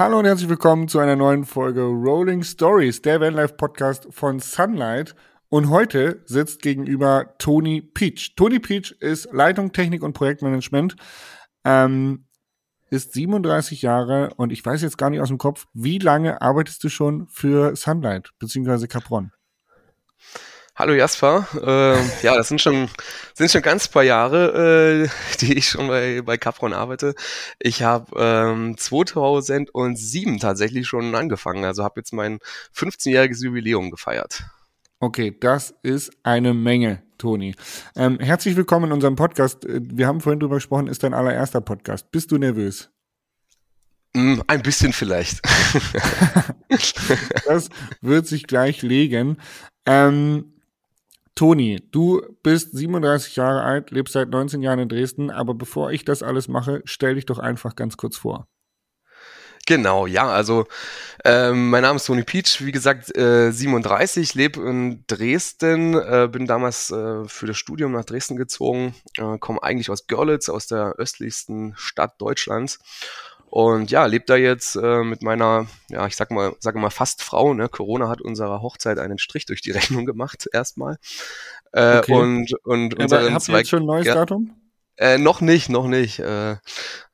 Hallo und herzlich willkommen zu einer neuen Folge Rolling Stories, der Vanlife Podcast von Sunlight. Und heute sitzt gegenüber Tony Peach. Tony Peach ist Leitung, Technik und Projektmanagement, ähm, ist 37 Jahre und ich weiß jetzt gar nicht aus dem Kopf, wie lange arbeitest du schon für Sunlight bzw. Capron? Hallo Jasper. Äh, ja, das sind schon sind schon ganz paar Jahre, äh, die ich schon bei bei Capron arbeite. Ich habe ähm, 2007 tatsächlich schon angefangen, also habe jetzt mein 15-jähriges Jubiläum gefeiert. Okay, das ist eine Menge, Toni. Ähm, herzlich willkommen in unserem Podcast. Äh, wir haben vorhin drüber gesprochen, ist dein allererster Podcast. Bist du nervös? Mm, ein bisschen vielleicht. das wird sich gleich legen. Ähm, Toni, du bist 37 Jahre alt, lebst seit 19 Jahren in Dresden, aber bevor ich das alles mache, stell dich doch einfach ganz kurz vor. Genau, ja, also ähm, mein Name ist Toni Peach, wie gesagt, äh, 37, lebe in Dresden, äh, bin damals äh, für das Studium nach Dresden gezogen, äh, komme eigentlich aus Görlitz, aus der östlichsten Stadt Deutschlands und ja, lebt da jetzt äh, mit meiner, ja, ich sag mal, sage mal fast Frau. Ne? Corona hat unserer Hochzeit einen Strich durch die Rechnung gemacht erstmal. Äh, okay. Und und ja, unseren habt ihr jetzt schon ein neues ja, Datum? Äh, noch nicht, noch nicht. Äh, äh,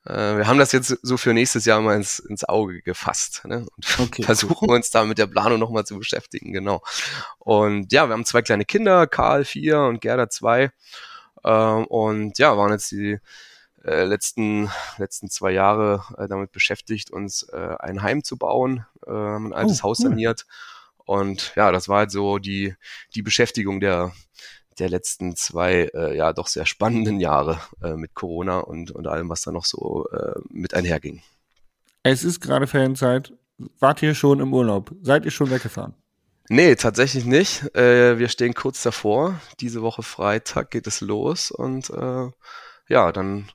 wir haben das jetzt so für nächstes Jahr mal ins, ins Auge gefasst ne? und okay, versuchen uns da mit der Planung nochmal zu beschäftigen, genau. Und ja, wir haben zwei kleine Kinder, Karl vier und Gerda zwei. Äh, und ja, waren jetzt die äh, letzten, letzten zwei Jahre äh, damit beschäftigt, uns äh, ein Heim zu bauen, äh, haben ein altes oh, Haus saniert. Und ja, das war halt so die, die Beschäftigung der, der letzten zwei, äh, ja, doch sehr spannenden Jahre äh, mit Corona und, und allem, was da noch so äh, mit einherging. Es ist gerade Ferienzeit. Wart ihr schon im Urlaub? Seid ihr schon weggefahren? Nee, tatsächlich nicht. Äh, wir stehen kurz davor. Diese Woche Freitag geht es los und äh, ja, dann.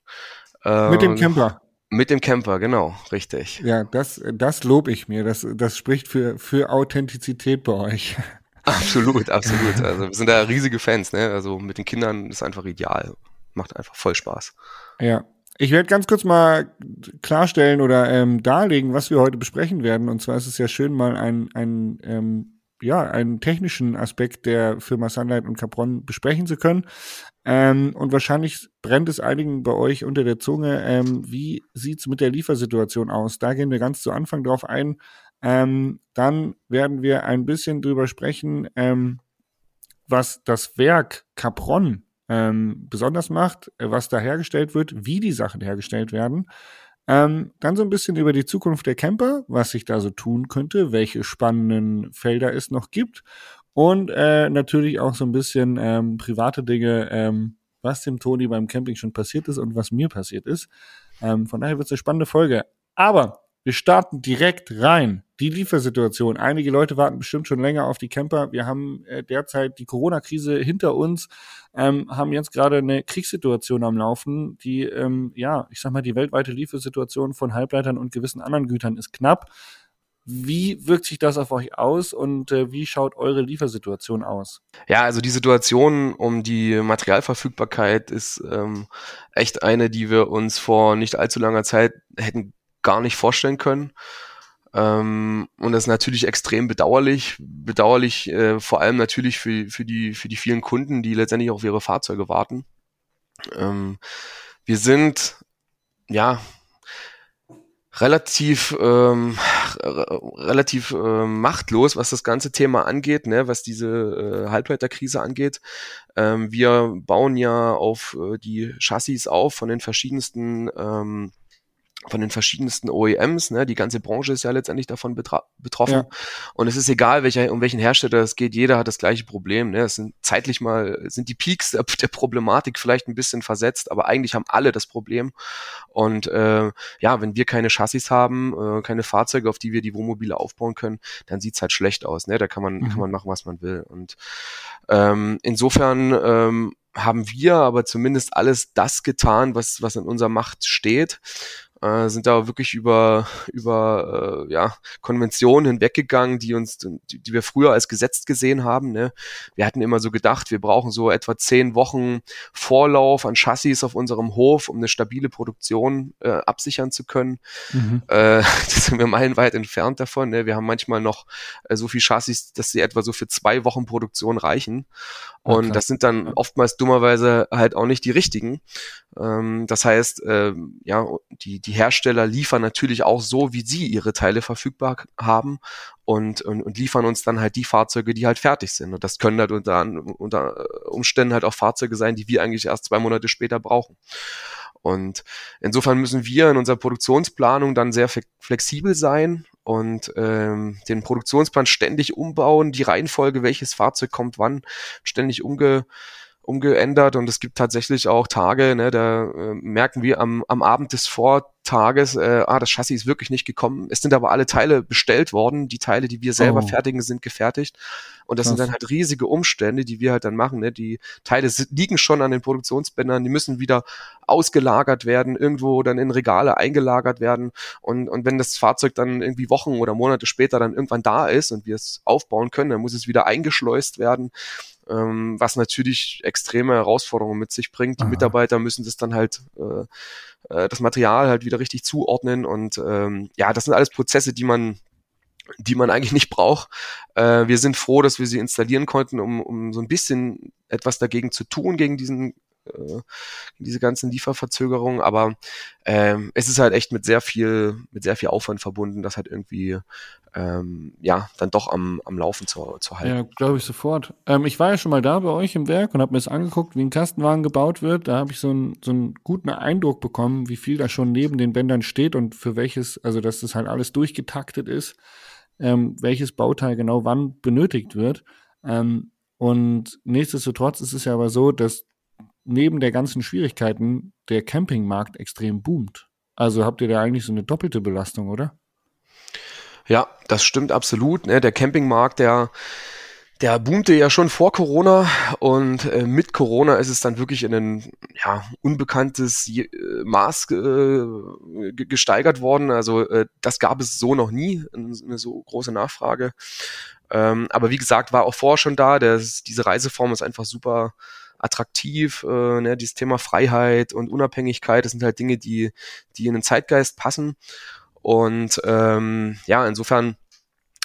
Äh, mit dem Camper. Mit dem Camper, genau, richtig. Ja, das, das lobe ich mir. Das, das spricht für, für Authentizität bei euch. Absolut, absolut. Also wir sind da riesige Fans, ne? Also mit den Kindern ist einfach ideal. Macht einfach voll Spaß. Ja. Ich werde ganz kurz mal klarstellen oder ähm, darlegen, was wir heute besprechen werden. Und zwar ist es ja schön, mal ein, ein ähm, ja, einen technischen Aspekt der Firma Sunlight und Capron besprechen zu können. Ähm, und wahrscheinlich brennt es einigen bei euch unter der Zunge. Ähm, wie sieht's mit der Liefersituation aus? Da gehen wir ganz zu Anfang drauf ein. Ähm, dann werden wir ein bisschen drüber sprechen, ähm, was das Werk Capron ähm, besonders macht, äh, was da hergestellt wird, wie die Sachen hergestellt werden. Ähm, dann so ein bisschen über die Zukunft der Camper, was sich da so tun könnte, welche spannenden Felder es noch gibt und äh, natürlich auch so ein bisschen ähm, private Dinge, ähm, was dem Toni beim Camping schon passiert ist und was mir passiert ist. Ähm, von daher wird es eine spannende Folge. Aber wir starten direkt rein. Die Liefersituation. Einige Leute warten bestimmt schon länger auf die Camper. Wir haben äh, derzeit die Corona-Krise hinter uns, ähm, haben jetzt gerade eine Kriegssituation am Laufen, die, ähm, ja, ich sag mal, die weltweite Liefersituation von Halbleitern und gewissen anderen Gütern ist knapp. Wie wirkt sich das auf euch aus und äh, wie schaut eure Liefersituation aus? Ja, also die Situation um die Materialverfügbarkeit ist ähm, echt eine, die wir uns vor nicht allzu langer Zeit hätten gar nicht vorstellen können. Ähm, und das ist natürlich extrem bedauerlich. Bedauerlich äh, vor allem natürlich für, für, die, für die vielen Kunden, die letztendlich auf ihre Fahrzeuge warten. Ähm, wir sind, ja, relativ ähm, relativ äh, machtlos, was das ganze Thema angeht, ne, was diese äh, Halbleiterkrise angeht. Ähm, wir bauen ja auf äh, die Chassis auf von den verschiedensten ähm, von den verschiedensten OEMs, ne? die ganze Branche ist ja letztendlich davon betroffen. Ja. Und es ist egal, welcher, um welchen Hersteller es geht, jeder hat das gleiche Problem. Ne? Es sind zeitlich mal, sind die Peaks der, der Problematik vielleicht ein bisschen versetzt, aber eigentlich haben alle das Problem. Und äh, ja, wenn wir keine Chassis haben, äh, keine Fahrzeuge, auf die wir die Wohnmobile aufbauen können, dann sieht's halt schlecht aus. Ne? Da kann man, mhm. kann man machen, was man will. Und ähm, insofern ähm, haben wir aber zumindest alles das getan, was, was in unserer Macht steht äh, sind da wirklich über, über äh, ja, Konventionen hinweggegangen, die uns, die, die wir früher als gesetzt gesehen haben. Ne? Wir hatten immer so gedacht, wir brauchen so etwa zehn Wochen Vorlauf an Chassis auf unserem Hof, um eine stabile Produktion äh, absichern zu können. Mhm. Äh, das sind wir meilenweit entfernt davon. Ne? Wir haben manchmal noch äh, so viel Chassis, dass sie etwa so für zwei Wochen Produktion reichen. Und okay. das sind dann oftmals dummerweise halt auch nicht die richtigen. Ähm, das heißt, äh, ja, die, die Hersteller liefern natürlich auch so, wie sie ihre Teile verfügbar haben und, und, und liefern uns dann halt die Fahrzeuge, die halt fertig sind. Und das können halt unter, unter Umständen halt auch Fahrzeuge sein, die wir eigentlich erst zwei Monate später brauchen. Und insofern müssen wir in unserer Produktionsplanung dann sehr flexibel sein und ähm, den Produktionsplan ständig umbauen, die Reihenfolge, welches Fahrzeug kommt wann, ständig umge umgeändert und es gibt tatsächlich auch Tage, ne, da äh, merken wir am, am Abend des Vortages, äh, ah, das Chassis ist wirklich nicht gekommen. Es sind aber alle Teile bestellt worden. Die Teile, die wir selber oh. fertigen, sind gefertigt. Und das Krass. sind dann halt riesige Umstände, die wir halt dann machen. Ne? Die Teile liegen schon an den Produktionsbändern, die müssen wieder ausgelagert werden, irgendwo dann in Regale eingelagert werden. Und, und wenn das Fahrzeug dann irgendwie Wochen oder Monate später dann irgendwann da ist und wir es aufbauen können, dann muss es wieder eingeschleust werden ähm, was natürlich extreme Herausforderungen mit sich bringt. Die Aha. Mitarbeiter müssen das dann halt äh, äh, das Material halt wieder richtig zuordnen und ähm, ja, das sind alles Prozesse, die man die man eigentlich nicht braucht. Äh, wir sind froh, dass wir sie installieren konnten, um, um so ein bisschen etwas dagegen zu tun, gegen diesen äh, diese ganzen Lieferverzögerungen, aber ähm, es ist halt echt mit sehr viel, mit sehr viel Aufwand verbunden, das halt irgendwie ähm, ja dann doch am, am Laufen zu, zu halten. Ja, glaube ich sofort. Ähm, ich war ja schon mal da bei euch im Werk und habe mir das angeguckt, wie ein Kastenwagen gebaut wird. Da habe ich so, ein, so einen guten Eindruck bekommen, wie viel da schon neben den Bändern steht und für welches, also dass das halt alles durchgetaktet ist, ähm, welches Bauteil genau wann benötigt wird. Ähm, und nichtsdestotrotz ist es ja aber so, dass neben der ganzen Schwierigkeiten der Campingmarkt extrem boomt. Also habt ihr da eigentlich so eine doppelte Belastung, oder? Ja, das stimmt absolut. Ne? Der Campingmarkt, der, der boomte ja schon vor Corona und äh, mit Corona ist es dann wirklich in ein ja, unbekanntes äh, Maß äh, gesteigert worden. Also äh, das gab es so noch nie, eine so große Nachfrage. Ähm, aber wie gesagt, war auch vorher schon da. Der, diese Reiseform ist einfach super attraktiv, äh, ne, dieses Thema Freiheit und Unabhängigkeit, das sind halt Dinge, die, die in den Zeitgeist passen. Und ähm, ja, insofern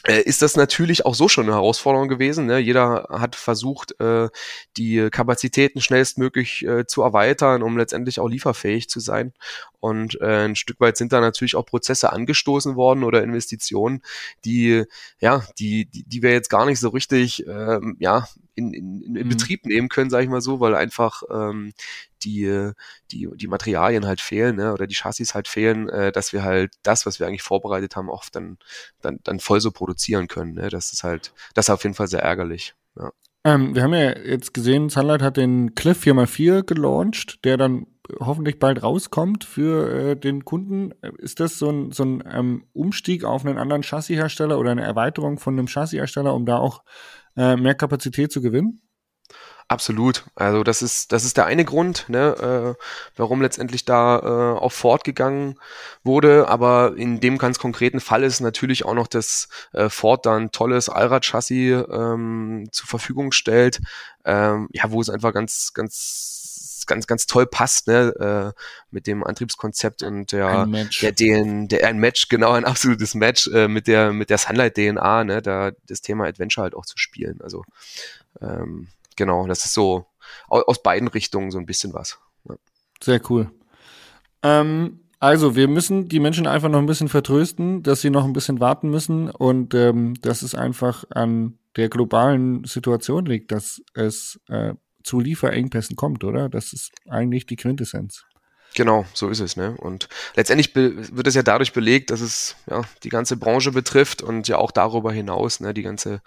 äh, ist das natürlich auch so schon eine Herausforderung gewesen. Ne? Jeder hat versucht, äh, die Kapazitäten schnellstmöglich äh, zu erweitern, um letztendlich auch lieferfähig zu sein. Und äh, ein Stück weit sind da natürlich auch Prozesse angestoßen worden oder Investitionen, die ja, die, die, die wir jetzt gar nicht so richtig ähm, ja in, in, in mhm. Betrieb nehmen können, sage ich mal so, weil einfach ähm, die, die, die Materialien halt fehlen, ne, oder die Chassis halt fehlen, äh, dass wir halt das, was wir eigentlich vorbereitet haben, oft dann, dann, dann voll so produzieren können. Ne? Das ist halt, das ist auf jeden Fall sehr ärgerlich. Ja. Ähm, wir haben ja jetzt gesehen, Sunlight hat den Cliff 4x4 gelauncht, der dann hoffentlich bald rauskommt für äh, den Kunden. Ist das so ein, so ein ähm, Umstieg auf einen anderen Chassishersteller oder eine Erweiterung von einem Chassishersteller, um da auch äh, mehr Kapazität zu gewinnen? Absolut. Also das ist das ist der eine Grund, ne, äh, warum letztendlich da äh, auf Ford gegangen wurde. Aber in dem ganz konkreten Fall ist natürlich auch noch, dass äh, Ford dann tolles Allrad-Chassis ähm, zur Verfügung stellt, ähm, ja, wo es einfach ganz ganz ganz ganz toll passt, ne, äh, mit dem Antriebskonzept und der der den der ein Match genau ein absolutes Match äh, mit der mit der Sunlight DNA, ne, da das Thema Adventure halt auch zu spielen. Also ähm, genau, das ist so aus beiden Richtungen so ein bisschen was. Ja. Sehr cool. Ähm, also, wir müssen die Menschen einfach noch ein bisschen vertrösten, dass sie noch ein bisschen warten müssen und ähm, dass es einfach an der globalen Situation liegt, dass es äh, zu Lieferengpässen kommt, oder? Das ist eigentlich die Quintessenz. Genau, so ist es. Ne? Und letztendlich wird es ja dadurch belegt, dass es ja die ganze Branche betrifft und ja auch darüber hinaus ne, die ganze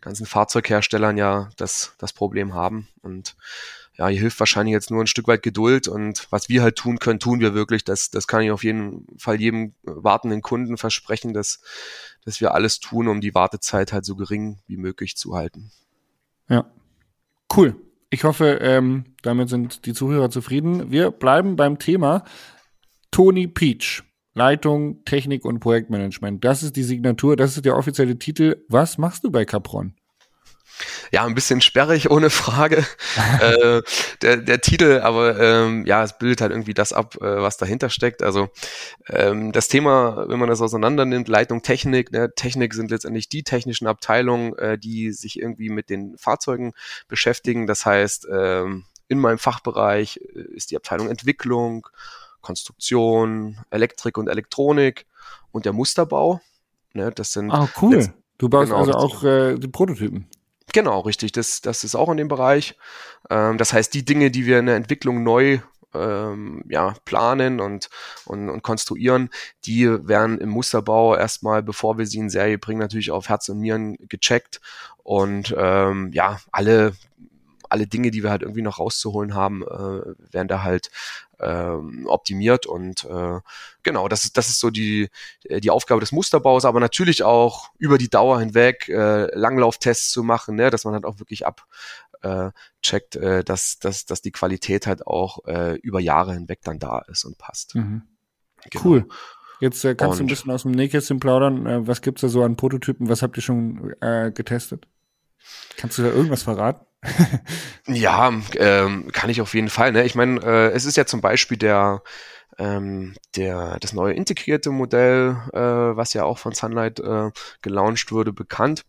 ganzen Fahrzeugherstellern ja das das Problem haben. Und ja, hier hilft wahrscheinlich jetzt nur ein Stück weit Geduld und was wir halt tun können, tun wir wirklich. Das, das kann ich auf jeden Fall jedem wartenden Kunden versprechen, dass, dass wir alles tun, um die Wartezeit halt so gering wie möglich zu halten. Ja. Cool. Ich hoffe, ähm, damit sind die Zuhörer zufrieden. Wir bleiben beim Thema Tony Peach. Leitung, Technik und Projektmanagement. Das ist die Signatur, das ist der offizielle Titel. Was machst du bei Capron? Ja, ein bisschen sperrig, ohne Frage. äh, der, der Titel, aber ähm, ja, es bildet halt irgendwie das ab, äh, was dahinter steckt. Also ähm, das Thema, wenn man das auseinander nimmt, Leitung Technik, ne, Technik sind letztendlich die technischen Abteilungen, äh, die sich irgendwie mit den Fahrzeugen beschäftigen. Das heißt, ähm, in meinem Fachbereich äh, ist die Abteilung Entwicklung, Konstruktion, Elektrik und Elektronik und der Musterbau. Ne, das sind ah, cool. Du baust genau, also auch äh, die Prototypen. Genau, richtig. Das, das ist auch in dem Bereich. Ähm, das heißt, die Dinge, die wir in der Entwicklung neu ähm, ja, planen und, und, und konstruieren, die werden im Musterbau erstmal, bevor wir sie in Serie bringen, natürlich auf Herz und Nieren gecheckt. Und ähm, ja, alle alle Dinge, die wir halt irgendwie noch rauszuholen haben, äh, werden da halt ähm, optimiert und äh, genau, das ist, das ist so die, die Aufgabe des Musterbaus, aber natürlich auch über die Dauer hinweg äh, Langlauftests zu machen, ne, dass man halt auch wirklich ab äh, checkt, äh, dass, dass, dass die Qualität halt auch äh, über Jahre hinweg dann da ist und passt. Mhm. Genau. Cool. Jetzt äh, kannst und, du ein bisschen aus dem Nähkästchen plaudern. Äh, was gibt's da so an Prototypen? Was habt ihr schon äh, getestet? Kannst du da irgendwas verraten? Ja, ähm, kann ich auf jeden Fall. Ne? Ich meine, äh, es ist ja zum Beispiel der, ähm, der, das neue integrierte Modell, äh, was ja auch von Sunlight äh, gelauncht wurde, bekannt.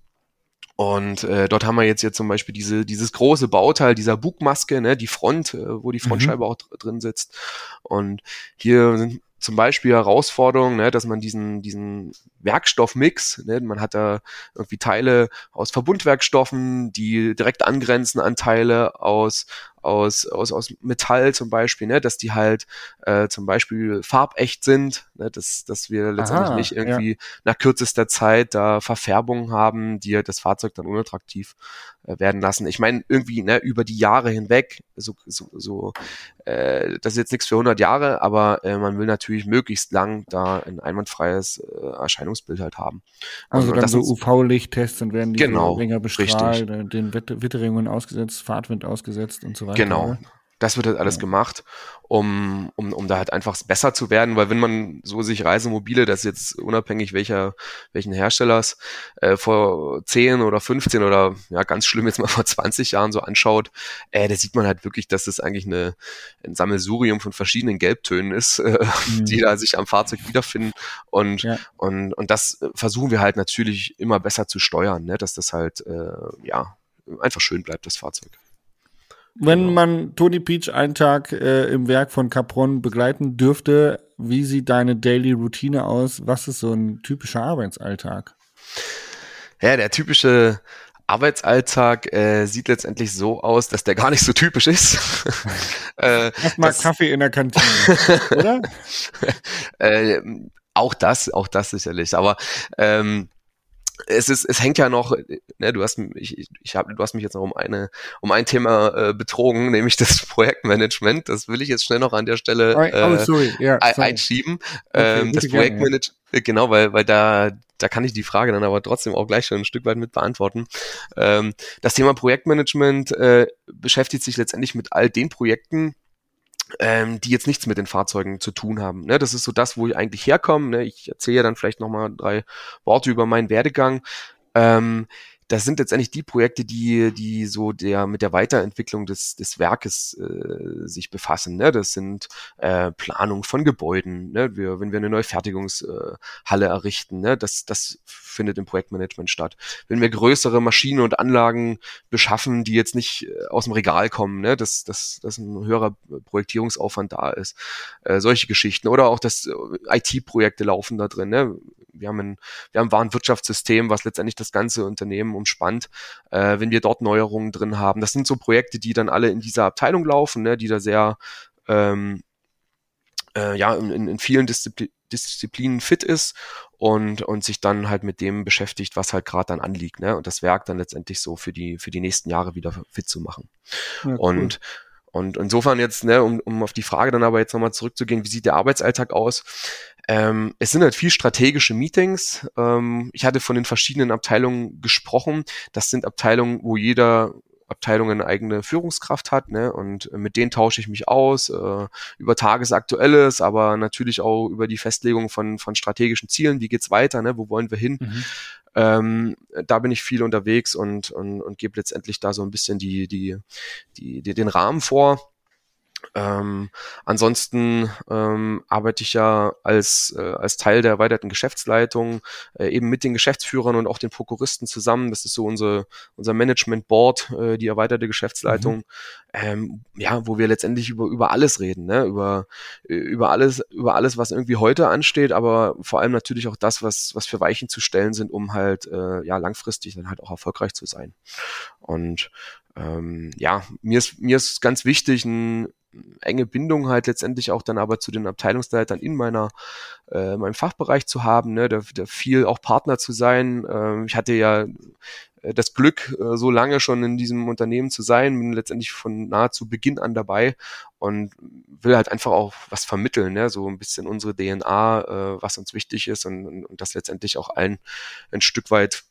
Und äh, dort haben wir jetzt jetzt zum Beispiel diese, dieses große Bauteil dieser Bugmaske, ne, die Front, äh, wo die mhm. Frontscheibe mhm. auch drin sitzt. Und hier sind zum Beispiel Herausforderung, ne, dass man diesen, diesen Werkstoffmix, ne, man hat da irgendwie Teile aus Verbundwerkstoffen, die direkt angrenzen an Teile aus aus, aus, aus Metall zum Beispiel, ne, dass die halt äh, zum Beispiel farbecht sind, ne, dass, dass wir letztendlich Aha, nicht irgendwie ja. nach kürzester Zeit da Verfärbungen haben, die halt das Fahrzeug dann unattraktiv äh, werden lassen. Ich meine, irgendwie ne, über die Jahre hinweg, so, so, so äh, das ist jetzt nichts für 100 Jahre, aber äh, man will natürlich möglichst lang da ein einwandfreies äh, Erscheinungsbild halt haben. Also und, dann so UV-Lichttests, dann werden die genau, länger bestrahlt, richtig. den Witterungen ausgesetzt, Fahrtwind ausgesetzt und so weiter. Genau. Das wird halt alles ja. gemacht, um, um, um da halt einfach besser zu werden, weil wenn man so sich Reisemobile, das jetzt unabhängig welcher, welchen Herstellers, äh, vor 10 oder 15 oder ja, ganz schlimm jetzt mal vor 20 Jahren so anschaut, äh, da sieht man halt wirklich, dass das eigentlich eine, ein Sammelsurium von verschiedenen Gelbtönen ist, äh, mhm. die da sich am Fahrzeug wiederfinden. Und, ja. und, und das versuchen wir halt natürlich immer besser zu steuern, ne? dass das halt äh, ja einfach schön bleibt, das Fahrzeug. Wenn genau. man Tony Peach einen Tag äh, im Werk von Capron begleiten dürfte, wie sieht deine Daily Routine aus? Was ist so ein typischer Arbeitsalltag? Ja, der typische Arbeitsalltag äh, sieht letztendlich so aus, dass der gar nicht so typisch ist. äh, Erstmal Kaffee in der Kantine, oder? äh, auch das, auch das sicherlich. Aber ähm, es ist, es hängt ja noch, ne, du hast ich, ich hab, du hast mich jetzt noch um eine, um ein Thema äh, betrogen, nämlich das Projektmanagement. Das will ich jetzt schnell noch an der Stelle oh, äh, oh, sorry. Yeah, sorry. einschieben. Okay, ähm, das Projektmanagement, ja. genau, weil, weil da, da kann ich die Frage dann aber trotzdem auch gleich schon ein Stück weit mit beantworten. Ähm, das Thema Projektmanagement äh, beschäftigt sich letztendlich mit all den Projekten, ähm, die jetzt nichts mit den Fahrzeugen zu tun haben. Ne? Das ist so das, wo ich eigentlich herkomme. Ne? Ich erzähle ja dann vielleicht nochmal drei Worte über meinen Werdegang. Ähm, das sind letztendlich die Projekte, die, die so der mit der Weiterentwicklung des, des Werkes äh, sich befassen. Ne? Das sind äh, Planung von Gebäuden, ne? wir, wenn wir eine neue Fertigungshalle äh, errichten, ne? das, das findet im Projektmanagement statt. Wenn wir größere Maschinen und Anlagen beschaffen, die jetzt nicht äh, aus dem Regal kommen, ne? dass, dass, dass ein höherer Projektierungsaufwand da ist, äh, solche Geschichten. Oder auch, dass äh, IT-Projekte laufen da drin. Ne? wir haben ein, wir haben ein Warenwirtschaftssystem, was letztendlich das ganze Unternehmen umspannt, äh, wenn wir dort Neuerungen drin haben. Das sind so Projekte, die dann alle in dieser Abteilung laufen, ne, die da sehr ähm, äh, ja, in, in vielen Diszipl Disziplinen fit ist und, und sich dann halt mit dem beschäftigt, was halt gerade dann anliegt, ne? Und das Werk dann letztendlich so für die, für die nächsten Jahre wieder fit zu machen. Ja, cool. Und und insofern jetzt, ne, um, um auf die Frage dann aber jetzt nochmal zurückzugehen, wie sieht der Arbeitsalltag aus? Ähm, es sind halt viel strategische Meetings. Ähm, ich hatte von den verschiedenen Abteilungen gesprochen. Das sind Abteilungen, wo jeder Abteilung eine eigene Führungskraft hat, ne? Und mit denen tausche ich mich aus äh, über Tagesaktuelles, aber natürlich auch über die Festlegung von von strategischen Zielen. Wie geht's weiter? Ne? Wo wollen wir hin? Mhm. Ähm, da bin ich viel unterwegs und und, und gebe letztendlich da so ein bisschen die die die, die den Rahmen vor ähm, ansonsten ähm, arbeite ich ja als, äh, als Teil der erweiterten Geschäftsleitung äh, eben mit den Geschäftsführern und auch den Prokuristen zusammen. Das ist so unsere, unser Management Board, äh, die erweiterte Geschäftsleitung, mhm. ähm, ja, wo wir letztendlich über, über alles reden, ne? über, über alles, über alles, was irgendwie heute ansteht, aber vor allem natürlich auch das, was, was für Weichen zu stellen sind, um halt äh, ja langfristig dann halt auch erfolgreich zu sein. Und ähm, ja, mir ist, mir ist ganz wichtig, ein, enge Bindung halt letztendlich auch dann aber zu den Abteilungsleitern in meiner äh, meinem Fachbereich zu haben, ne, da, da viel auch Partner zu sein. Ähm, ich hatte ja äh, das Glück, äh, so lange schon in diesem Unternehmen zu sein, bin letztendlich von nahezu Beginn an dabei und will halt einfach auch was vermitteln, ne? so ein bisschen unsere DNA, äh, was uns wichtig ist und, und das letztendlich auch allen ein Stück weit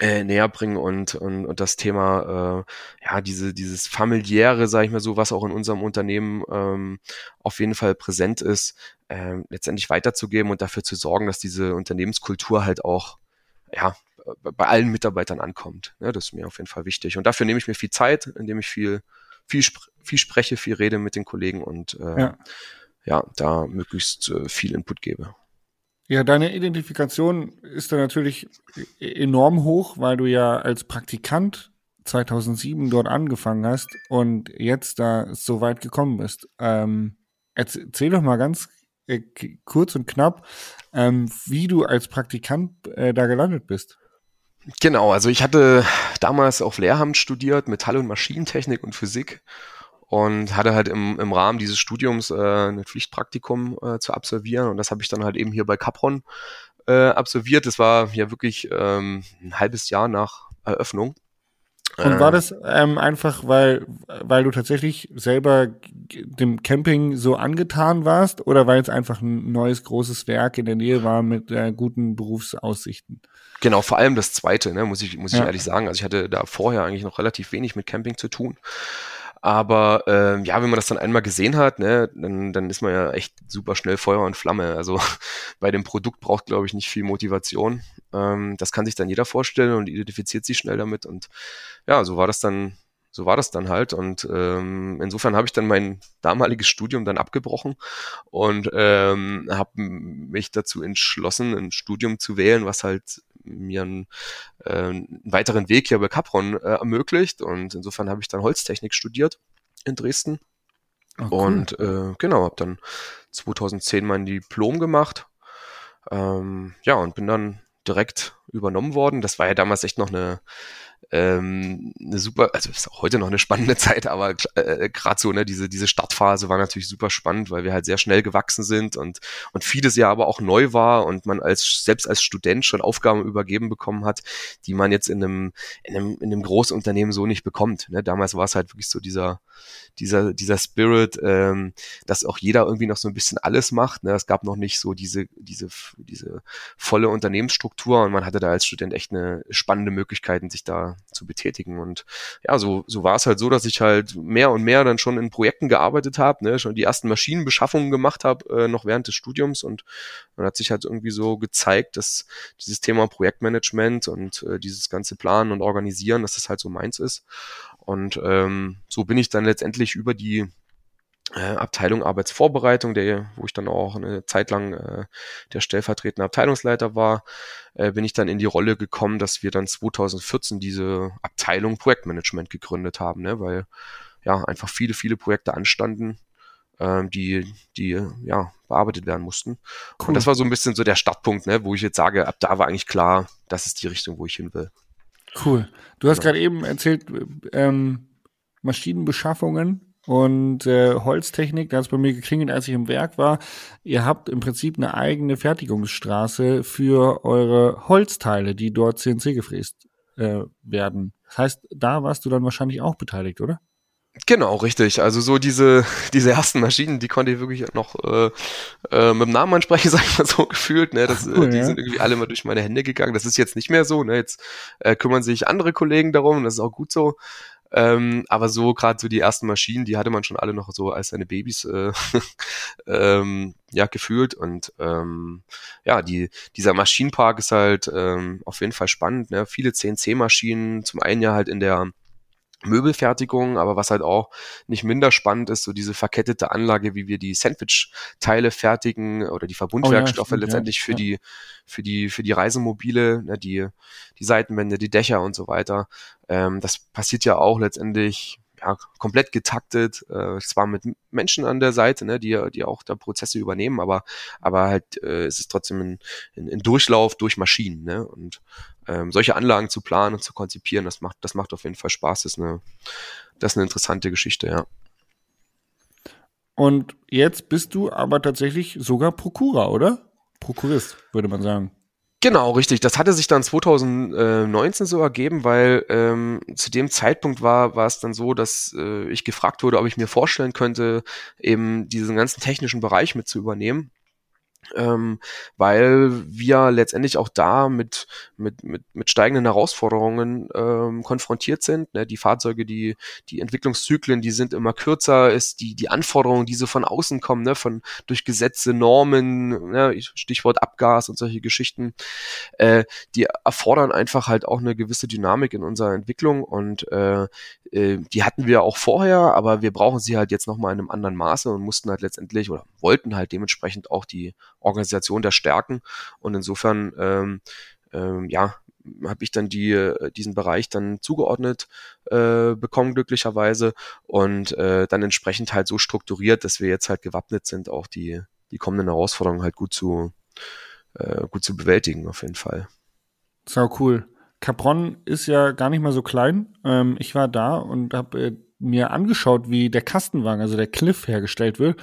äh, näher bringen und, und, und das Thema, äh, ja, diese, dieses familiäre, sage ich mal so, was auch in unserem Unternehmen ähm, auf jeden Fall präsent ist, äh, letztendlich weiterzugeben und dafür zu sorgen, dass diese Unternehmenskultur halt auch, ja, bei allen Mitarbeitern ankommt. Ja, das ist mir auf jeden Fall wichtig. Und dafür nehme ich mir viel Zeit, indem ich viel, viel, sp viel spreche, viel rede mit den Kollegen und äh, ja. ja, da möglichst äh, viel Input gebe. Ja, deine Identifikation ist da natürlich e-, enorm hoch, weil du ja als Praktikant 2007 dort angefangen hast und jetzt da so weit gekommen bist. Ähm, erzähl doch mal ganz äh, kurz und knapp, ähm, wie du als Praktikant äh, da gelandet bist. Genau, also ich hatte damals auf Lehramt studiert, Metall- und Maschinentechnik und Physik und hatte halt im, im Rahmen dieses Studiums äh, ein Pflichtpraktikum äh, zu absolvieren und das habe ich dann halt eben hier bei Capron äh, absolviert. Das war ja wirklich ähm, ein halbes Jahr nach Eröffnung. Und war äh, das ähm, einfach, weil, weil du tatsächlich selber dem Camping so angetan warst oder weil es einfach ein neues großes Werk in der Nähe war mit äh, guten Berufsaussichten? Genau, vor allem das zweite, ne, muss ich, muss ich ja. ehrlich sagen. Also ich hatte da vorher eigentlich noch relativ wenig mit Camping zu tun. Aber ähm, ja, wenn man das dann einmal gesehen hat, ne, dann, dann ist man ja echt super schnell Feuer und Flamme. Also bei dem Produkt braucht, glaube ich, nicht viel Motivation. Ähm, das kann sich dann jeder vorstellen und identifiziert sich schnell damit. Und ja, so war das dann, so war das dann halt. Und ähm, insofern habe ich dann mein damaliges Studium dann abgebrochen und ähm, habe mich dazu entschlossen, ein Studium zu wählen, was halt mir einen, äh, einen weiteren Weg hier bei Capron äh, ermöglicht. Und insofern habe ich dann Holztechnik studiert in Dresden. Oh, cool. Und äh, genau, habe dann 2010 mein Diplom gemacht. Ähm, ja, und bin dann direkt übernommen worden. Das war ja damals echt noch eine ähm, eine super, also ist auch heute noch eine spannende Zeit, aber äh, gerade so, ne, diese, diese Startphase war natürlich super spannend, weil wir halt sehr schnell gewachsen sind und, und vieles ja aber auch neu war und man als, selbst als Student schon Aufgaben übergeben bekommen hat, die man jetzt in einem, in einem, in einem Großunternehmen so nicht bekommt. Ne? Damals war es halt wirklich so dieser, dieser, dieser Spirit, ähm, dass auch jeder irgendwie noch so ein bisschen alles macht. Ne? Es gab noch nicht so diese, diese, diese volle Unternehmensstruktur und man hatte da als Student echt eine spannende Möglichkeiten, sich da zu betätigen. Und ja, so, so war es halt so, dass ich halt mehr und mehr dann schon in Projekten gearbeitet habe, ne? schon die ersten Maschinenbeschaffungen gemacht habe, äh, noch während des Studiums. Und dann hat sich halt irgendwie so gezeigt, dass dieses Thema Projektmanagement und äh, dieses ganze Planen und Organisieren, dass das halt so meins ist. Und ähm, so bin ich dann letztendlich über die Abteilung Arbeitsvorbereitung, der, wo ich dann auch eine Zeit lang äh, der stellvertretende Abteilungsleiter war, äh, bin ich dann in die Rolle gekommen, dass wir dann 2014 diese Abteilung Projektmanagement gegründet haben, ne? weil ja einfach viele, viele Projekte anstanden, äh, die, die ja bearbeitet werden mussten. Cool. Und das war so ein bisschen so der Startpunkt, ne? wo ich jetzt sage, ab da war eigentlich klar, das ist die Richtung, wo ich hin will. Cool. Du hast genau. gerade eben erzählt, ähm, Maschinenbeschaffungen und äh, Holztechnik, da hat es bei mir geklingelt, als ich im Werk war. Ihr habt im Prinzip eine eigene Fertigungsstraße für eure Holzteile, die dort CNC gefräst äh, werden. Das heißt, da warst du dann wahrscheinlich auch beteiligt, oder? Genau, richtig. Also so diese, diese ersten Maschinen, die konnte ich wirklich noch äh, äh, mit dem Namen ansprechen, sag ich mal so gefühlt. Ne? Das, cool, äh, die ja. sind irgendwie alle mal durch meine Hände gegangen. Das ist jetzt nicht mehr so. Ne? Jetzt äh, kümmern sich andere Kollegen darum, das ist auch gut so. Ähm, aber so gerade so die ersten Maschinen, die hatte man schon alle noch so als seine Babys äh, ähm, ja gefühlt und ähm, ja die dieser Maschinenpark ist halt ähm, auf jeden Fall spannend. Ne? Viele CNC-Maschinen, zum einen ja halt in der Möbelfertigung, aber was halt auch nicht minder spannend ist, so diese verkettete Anlage, wie wir die Sandwich-Teile fertigen oder die Verbundwerkstoffe oh ja, letztendlich ja, für ja. die für die für die Reisemobile, ne, die die Seitenwände, die Dächer und so weiter. Ähm, das passiert ja auch letztendlich ja, komplett getaktet, äh, zwar mit Menschen an der Seite, ne, die, die auch da Prozesse übernehmen, aber, aber halt äh, es ist trotzdem ein, ein, ein Durchlauf durch Maschinen. Ne? Und ähm, solche Anlagen zu planen und zu konzipieren, das macht, das macht auf jeden Fall Spaß. Das ist eine, das ist eine interessante Geschichte, ja. Und jetzt bist du aber tatsächlich sogar Prokura, oder? Prokurist, würde man sagen. Genau, richtig. Das hatte sich dann 2019 so ergeben, weil ähm, zu dem Zeitpunkt war, war es dann so, dass äh, ich gefragt wurde, ob ich mir vorstellen könnte, eben diesen ganzen technischen Bereich mit zu übernehmen ähm, weil wir letztendlich auch da mit, mit, mit, mit steigenden Herausforderungen ähm, konfrontiert sind. Ne? Die Fahrzeuge, die, die Entwicklungszyklen, die sind immer kürzer, ist die, die Anforderungen, die so von außen kommen, ne? von durch Gesetze, Normen, ne? Stichwort Abgas und solche Geschichten, äh, die erfordern einfach halt auch eine gewisse Dynamik in unserer Entwicklung und äh, äh, die hatten wir auch vorher, aber wir brauchen sie halt jetzt nochmal in einem anderen Maße und mussten halt letztendlich oder wollten halt dementsprechend auch die Organisation der Stärken. Und insofern, ähm, ähm, ja, habe ich dann die, äh, diesen Bereich dann zugeordnet äh, bekommen, glücklicherweise, und äh, dann entsprechend halt so strukturiert, dass wir jetzt halt gewappnet sind, auch die, die kommenden Herausforderungen halt gut zu, äh, gut zu bewältigen, auf jeden Fall. Sau cool. Capron ist ja gar nicht mal so klein. Ähm, ich war da und habe äh, mir angeschaut, wie der Kastenwagen, also der Cliff hergestellt wird.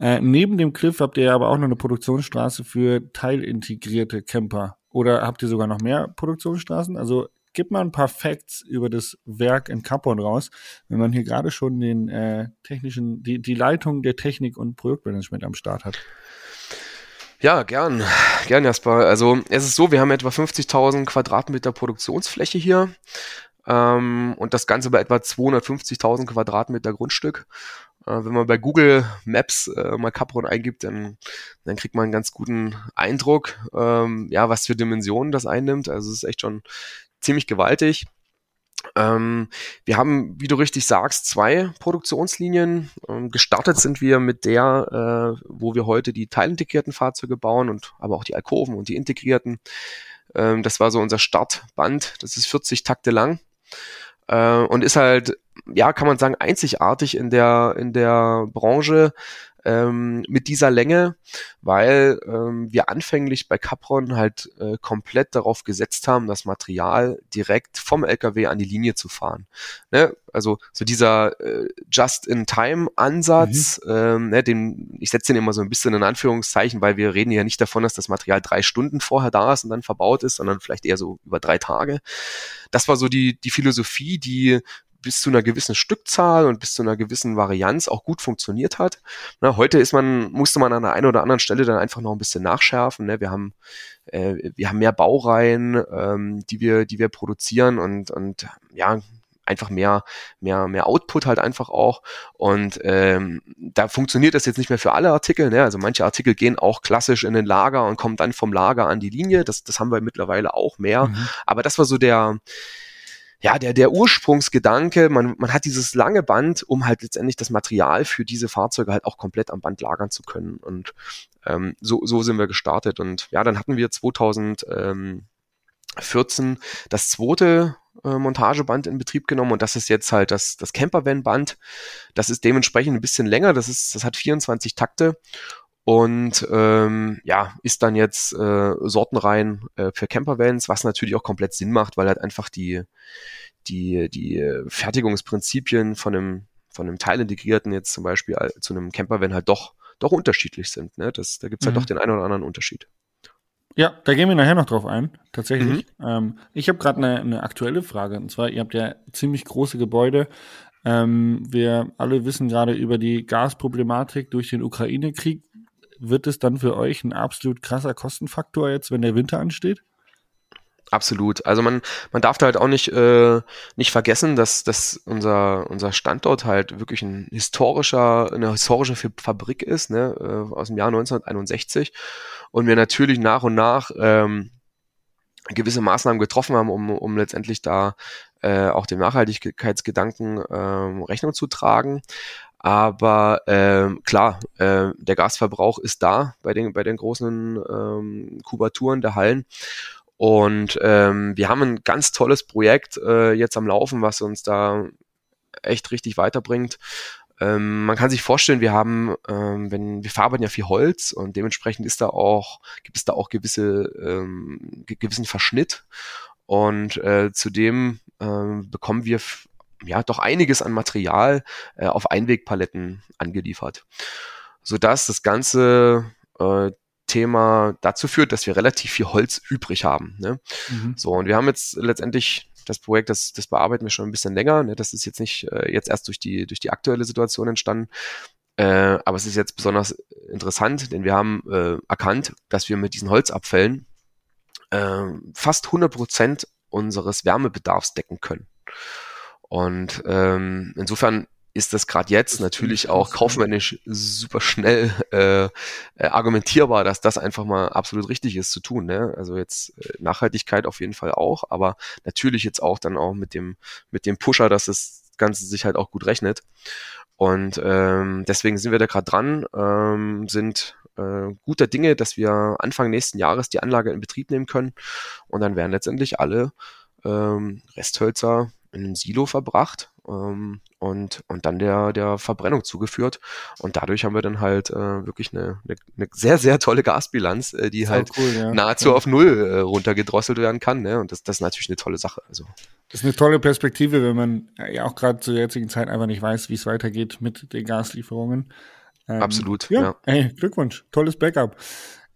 Äh, neben dem Cliff habt ihr aber auch noch eine Produktionsstraße für teilintegrierte Camper. Oder habt ihr sogar noch mehr Produktionsstraßen? Also gib mal ein paar Facts über das Werk in Capon raus, wenn man hier gerade schon den äh, technischen, die, die Leitung der Technik und Projektmanagement am Start hat. Ja, gern, gern, Jasper. Also es ist so, wir haben etwa 50.000 Quadratmeter Produktionsfläche hier ähm, und das Ganze bei etwa 250.000 Quadratmeter Grundstück. Äh, wenn man bei Google Maps äh, mal Capron eingibt, dann, dann kriegt man einen ganz guten Eindruck, ähm, ja, was für Dimensionen das einnimmt. Also es ist echt schon ziemlich gewaltig. Ähm, wir haben, wie du richtig sagst, zwei Produktionslinien. Ähm, gestartet sind wir mit der, äh, wo wir heute die teilintegrierten Fahrzeuge bauen und aber auch die Alkoven und die integrierten. Ähm, das war so unser Startband. Das ist 40 Takte lang äh, und ist halt, ja, kann man sagen, einzigartig in der, in der Branche ähm, mit dieser Länge, weil ähm, wir anfänglich bei Capron halt äh, komplett darauf gesetzt haben, das Material direkt vom LKW an die Linie zu fahren. Ne? Also so dieser äh, Just-in-Time-Ansatz, mhm. ähm, ne, den, ich setze den immer so ein bisschen in Anführungszeichen, weil wir reden ja nicht davon, dass das Material drei Stunden vorher da ist und dann verbaut ist, sondern vielleicht eher so über drei Tage. Das war so die, die Philosophie, die bis zu einer gewissen Stückzahl und bis zu einer gewissen Varianz auch gut funktioniert hat. Na, heute ist man, musste man an der einen oder anderen Stelle dann einfach noch ein bisschen nachschärfen. Ne? Wir haben, äh, wir haben mehr Baureihen, ähm, die wir, die wir produzieren und, und ja, einfach mehr, mehr, mehr Output halt einfach auch. Und ähm, da funktioniert das jetzt nicht mehr für alle Artikel. Ne? Also manche Artikel gehen auch klassisch in den Lager und kommen dann vom Lager an die Linie. Das, das haben wir mittlerweile auch mehr. Mhm. Aber das war so der, ja, der, der Ursprungsgedanke, man, man hat dieses lange Band, um halt letztendlich das Material für diese Fahrzeuge halt auch komplett am Band lagern zu können. Und ähm, so, so sind wir gestartet. Und ja, dann hatten wir 2014 das zweite äh, Montageband in Betrieb genommen und das ist jetzt halt das, das Campervan-Band. Das ist dementsprechend ein bisschen länger, das ist, das hat 24 Takte und ähm, ja, ist dann jetzt äh, sortenrein äh, für Campervans, was natürlich auch komplett Sinn macht, weil halt einfach die, die, die Fertigungsprinzipien von einem, von einem Teilintegrierten jetzt zum Beispiel zu einem Campervan halt doch, doch unterschiedlich sind. Ne? Das, da gibt's halt mhm. doch den einen oder anderen Unterschied. Ja, da gehen wir nachher noch drauf ein, tatsächlich. Mhm. Ähm, ich habe gerade eine, eine aktuelle Frage, und zwar, ihr habt ja ziemlich große Gebäude. Ähm, wir alle wissen gerade über die Gasproblematik durch den Ukraine-Krieg wird es dann für euch ein absolut krasser Kostenfaktor jetzt, wenn der Winter ansteht? Absolut. Also man, man darf da halt auch nicht, äh, nicht vergessen, dass, dass unser, unser Standort halt wirklich ein historischer, eine historische Fabrik ist, ne, äh, aus dem Jahr 1961. Und wir natürlich nach und nach ähm, gewisse Maßnahmen getroffen haben, um, um letztendlich da äh, auch dem Nachhaltigkeitsgedanken ähm, Rechnung zu tragen. Aber ähm, klar, äh, der Gasverbrauch ist da bei den, bei den großen ähm, Kubaturen der Hallen. Und ähm, wir haben ein ganz tolles Projekt äh, jetzt am Laufen, was uns da echt richtig weiterbringt. Ähm, man kann sich vorstellen, wir haben, ähm, wenn wir verarbeiten ja viel Holz und dementsprechend ist da auch, gibt es da auch gewisse, ähm, gewissen Verschnitt. Und äh, zudem äh, bekommen wir ja doch einiges an Material äh, auf Einwegpaletten angeliefert, sodass das ganze äh, Thema dazu führt, dass wir relativ viel Holz übrig haben. Ne? Mhm. So, und wir haben jetzt letztendlich das Projekt, das, das bearbeiten wir schon ein bisschen länger. Ne? Das ist jetzt nicht äh, jetzt erst durch die, durch die aktuelle Situation entstanden. Äh, aber es ist jetzt besonders interessant, denn wir haben äh, erkannt, dass wir mit diesen Holzabfällen äh, fast 100 Prozent unseres Wärmebedarfs decken können. Und ähm, insofern ist das gerade jetzt natürlich auch kaufmännisch super schnell äh, äh, argumentierbar, dass das einfach mal absolut richtig ist zu tun. Ne? Also jetzt äh, Nachhaltigkeit auf jeden Fall auch, aber natürlich jetzt auch dann auch mit dem mit dem Pusher, dass das Ganze sich halt auch gut rechnet. Und ähm, deswegen sind wir da gerade dran, ähm, sind äh, guter Dinge, dass wir Anfang nächsten Jahres die Anlage in Betrieb nehmen können und dann werden letztendlich alle ähm, Resthölzer in ein Silo verbracht ähm, und, und dann der, der Verbrennung zugeführt. Und dadurch haben wir dann halt äh, wirklich eine, eine, eine sehr, sehr tolle Gasbilanz, äh, die halt cool, ja. nahezu ja. auf Null äh, runtergedrosselt werden kann. Ne? Und das, das ist natürlich eine tolle Sache. Also. Das ist eine tolle Perspektive, wenn man ja auch gerade zur jetzigen Zeit einfach nicht weiß, wie es weitergeht mit den Gaslieferungen. Ähm, Absolut. Ja, ja. Ey, Glückwunsch, tolles Backup.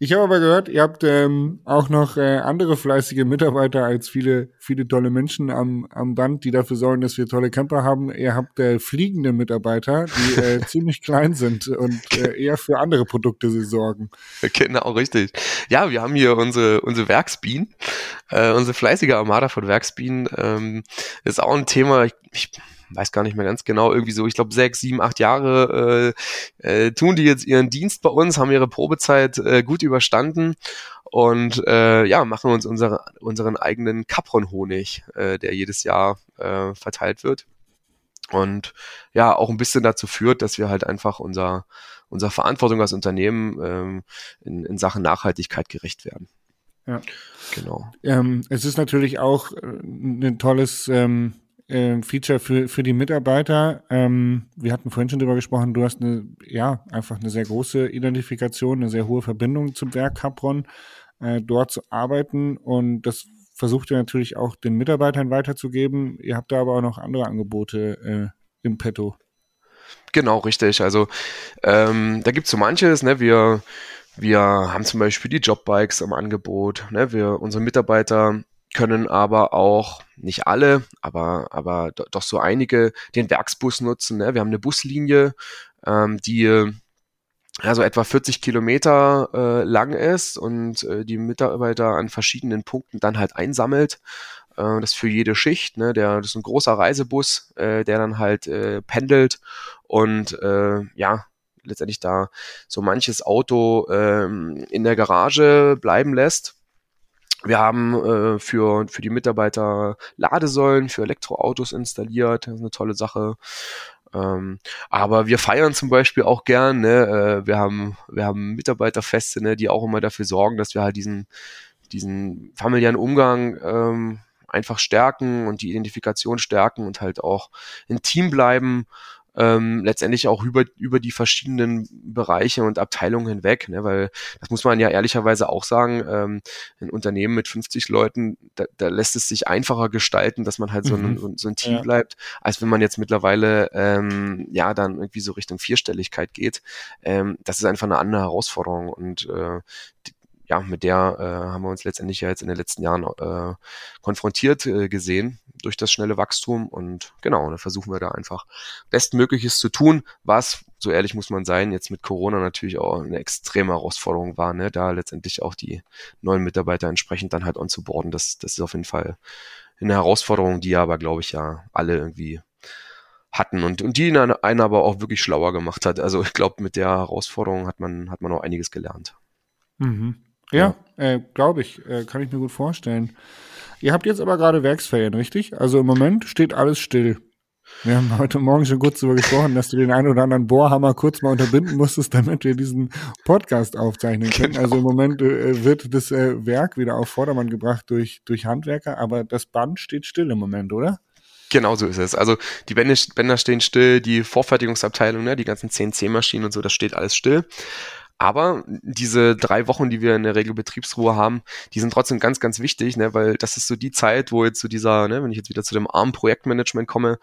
Ich habe aber gehört, ihr habt ähm, auch noch äh, andere fleißige Mitarbeiter als viele, viele tolle Menschen am, am Band, die dafür sorgen, dass wir tolle Camper haben. Ihr habt äh, fliegende Mitarbeiter, die äh, ziemlich klein sind und äh, eher für andere Produkte sie sorgen. Genau, richtig. Ja, wir haben hier unsere, unsere Werksbienen, äh, unsere fleißige Armada von Werksbienen. Ähm, ist auch ein Thema, ich, ich weiß gar nicht mehr ganz genau, irgendwie so, ich glaube, sechs, sieben, acht Jahre äh, äh, tun die jetzt ihren Dienst bei uns, haben ihre Probezeit äh, gut überstanden und äh, ja, machen uns unsere, unseren eigenen Capron-Honig, äh, der jedes Jahr äh, verteilt wird. Und ja, auch ein bisschen dazu führt, dass wir halt einfach unser, unserer Verantwortung als Unternehmen ähm, in, in Sachen Nachhaltigkeit gerecht werden. Ja, genau. Ähm, es ist natürlich auch äh, ein tolles ähm, äh, Feature für, für die Mitarbeiter. Ähm, wir hatten vorhin schon drüber gesprochen, du hast eine, ja, einfach eine sehr große Identifikation, eine sehr hohe Verbindung zum Werk Capron, äh, dort zu arbeiten und das versucht ihr natürlich auch den Mitarbeitern weiterzugeben. Ihr habt da aber auch noch andere Angebote äh, im Petto. Genau, richtig. Also ähm, da gibt es so manches, ne? Wir, wir haben zum Beispiel die Jobbikes im Angebot, ne? Wir, unsere Mitarbeiter können aber auch, nicht alle, aber, aber doch so einige den Werksbus nutzen. Ne? Wir haben eine Buslinie, ähm, die also etwa 40 Kilometer äh, lang ist und äh, die Mitarbeiter an verschiedenen Punkten dann halt einsammelt. Äh, das für jede Schicht. Ne? Der, das ist ein großer Reisebus, äh, der dann halt äh, pendelt und äh, ja, letztendlich da so manches Auto ähm, in der Garage bleiben lässt wir haben äh, für, für die Mitarbeiter Ladesäulen für Elektroautos installiert. Das ist eine tolle Sache. Ähm, aber wir feiern zum Beispiel auch gern. Ne? Äh, wir haben wir haben Mitarbeiterfeste, ne, die auch immer dafür sorgen, dass wir halt diesen diesen familiären Umgang ähm, einfach stärken und die Identifikation stärken und halt auch ein Team bleiben ähm, letztendlich auch über, über die verschiedenen Bereiche und Abteilungen hinweg, ne? weil das muss man ja ehrlicherweise auch sagen, ähm, ein Unternehmen mit 50 Leuten, da, da lässt es sich einfacher gestalten, dass man halt so, ein, mhm. so ein Team ja. bleibt, als wenn man jetzt mittlerweile ähm, ja dann irgendwie so Richtung Vierstelligkeit geht. Ähm, das ist einfach eine andere Herausforderung und äh, ja, mit der äh, haben wir uns letztendlich ja jetzt in den letzten Jahren äh, konfrontiert äh, gesehen durch das schnelle Wachstum und genau, da versuchen wir da einfach Bestmögliches zu tun, was, so ehrlich muss man sein, jetzt mit Corona natürlich auch eine extreme Herausforderung war, ne, da letztendlich auch die neuen Mitarbeiter entsprechend dann halt onzuboarden, das, das ist auf jeden Fall eine Herausforderung, die aber, glaube ich, ja alle irgendwie hatten und, und die einen aber auch wirklich schlauer gemacht hat. Also ich glaube, mit der Herausforderung hat man, hat man auch einiges gelernt. Mhm. Ja, ja. Äh, glaube ich, äh, kann ich mir gut vorstellen. Ihr habt jetzt aber gerade Werksferien, richtig? Also im Moment steht alles still. Wir haben heute Morgen schon kurz darüber gesprochen, dass du den einen oder anderen Bohrhammer kurz mal unterbinden musstest, damit wir diesen Podcast aufzeichnen können. Genau. Also im Moment äh, wird das äh, Werk wieder auf Vordermann gebracht durch, durch Handwerker, aber das Band steht still im Moment, oder? Genau so ist es. Also die Bänder, stehen still, die Vorfertigungsabteilung, ne, die ganzen CNC-Maschinen und so, das steht alles still. Aber diese drei Wochen, die wir in der Regel Betriebsruhe haben, die sind trotzdem ganz, ganz wichtig, ne, weil das ist so die Zeit, wo jetzt so dieser, ne, wenn ich jetzt wieder zu dem armen Projektmanagement komme,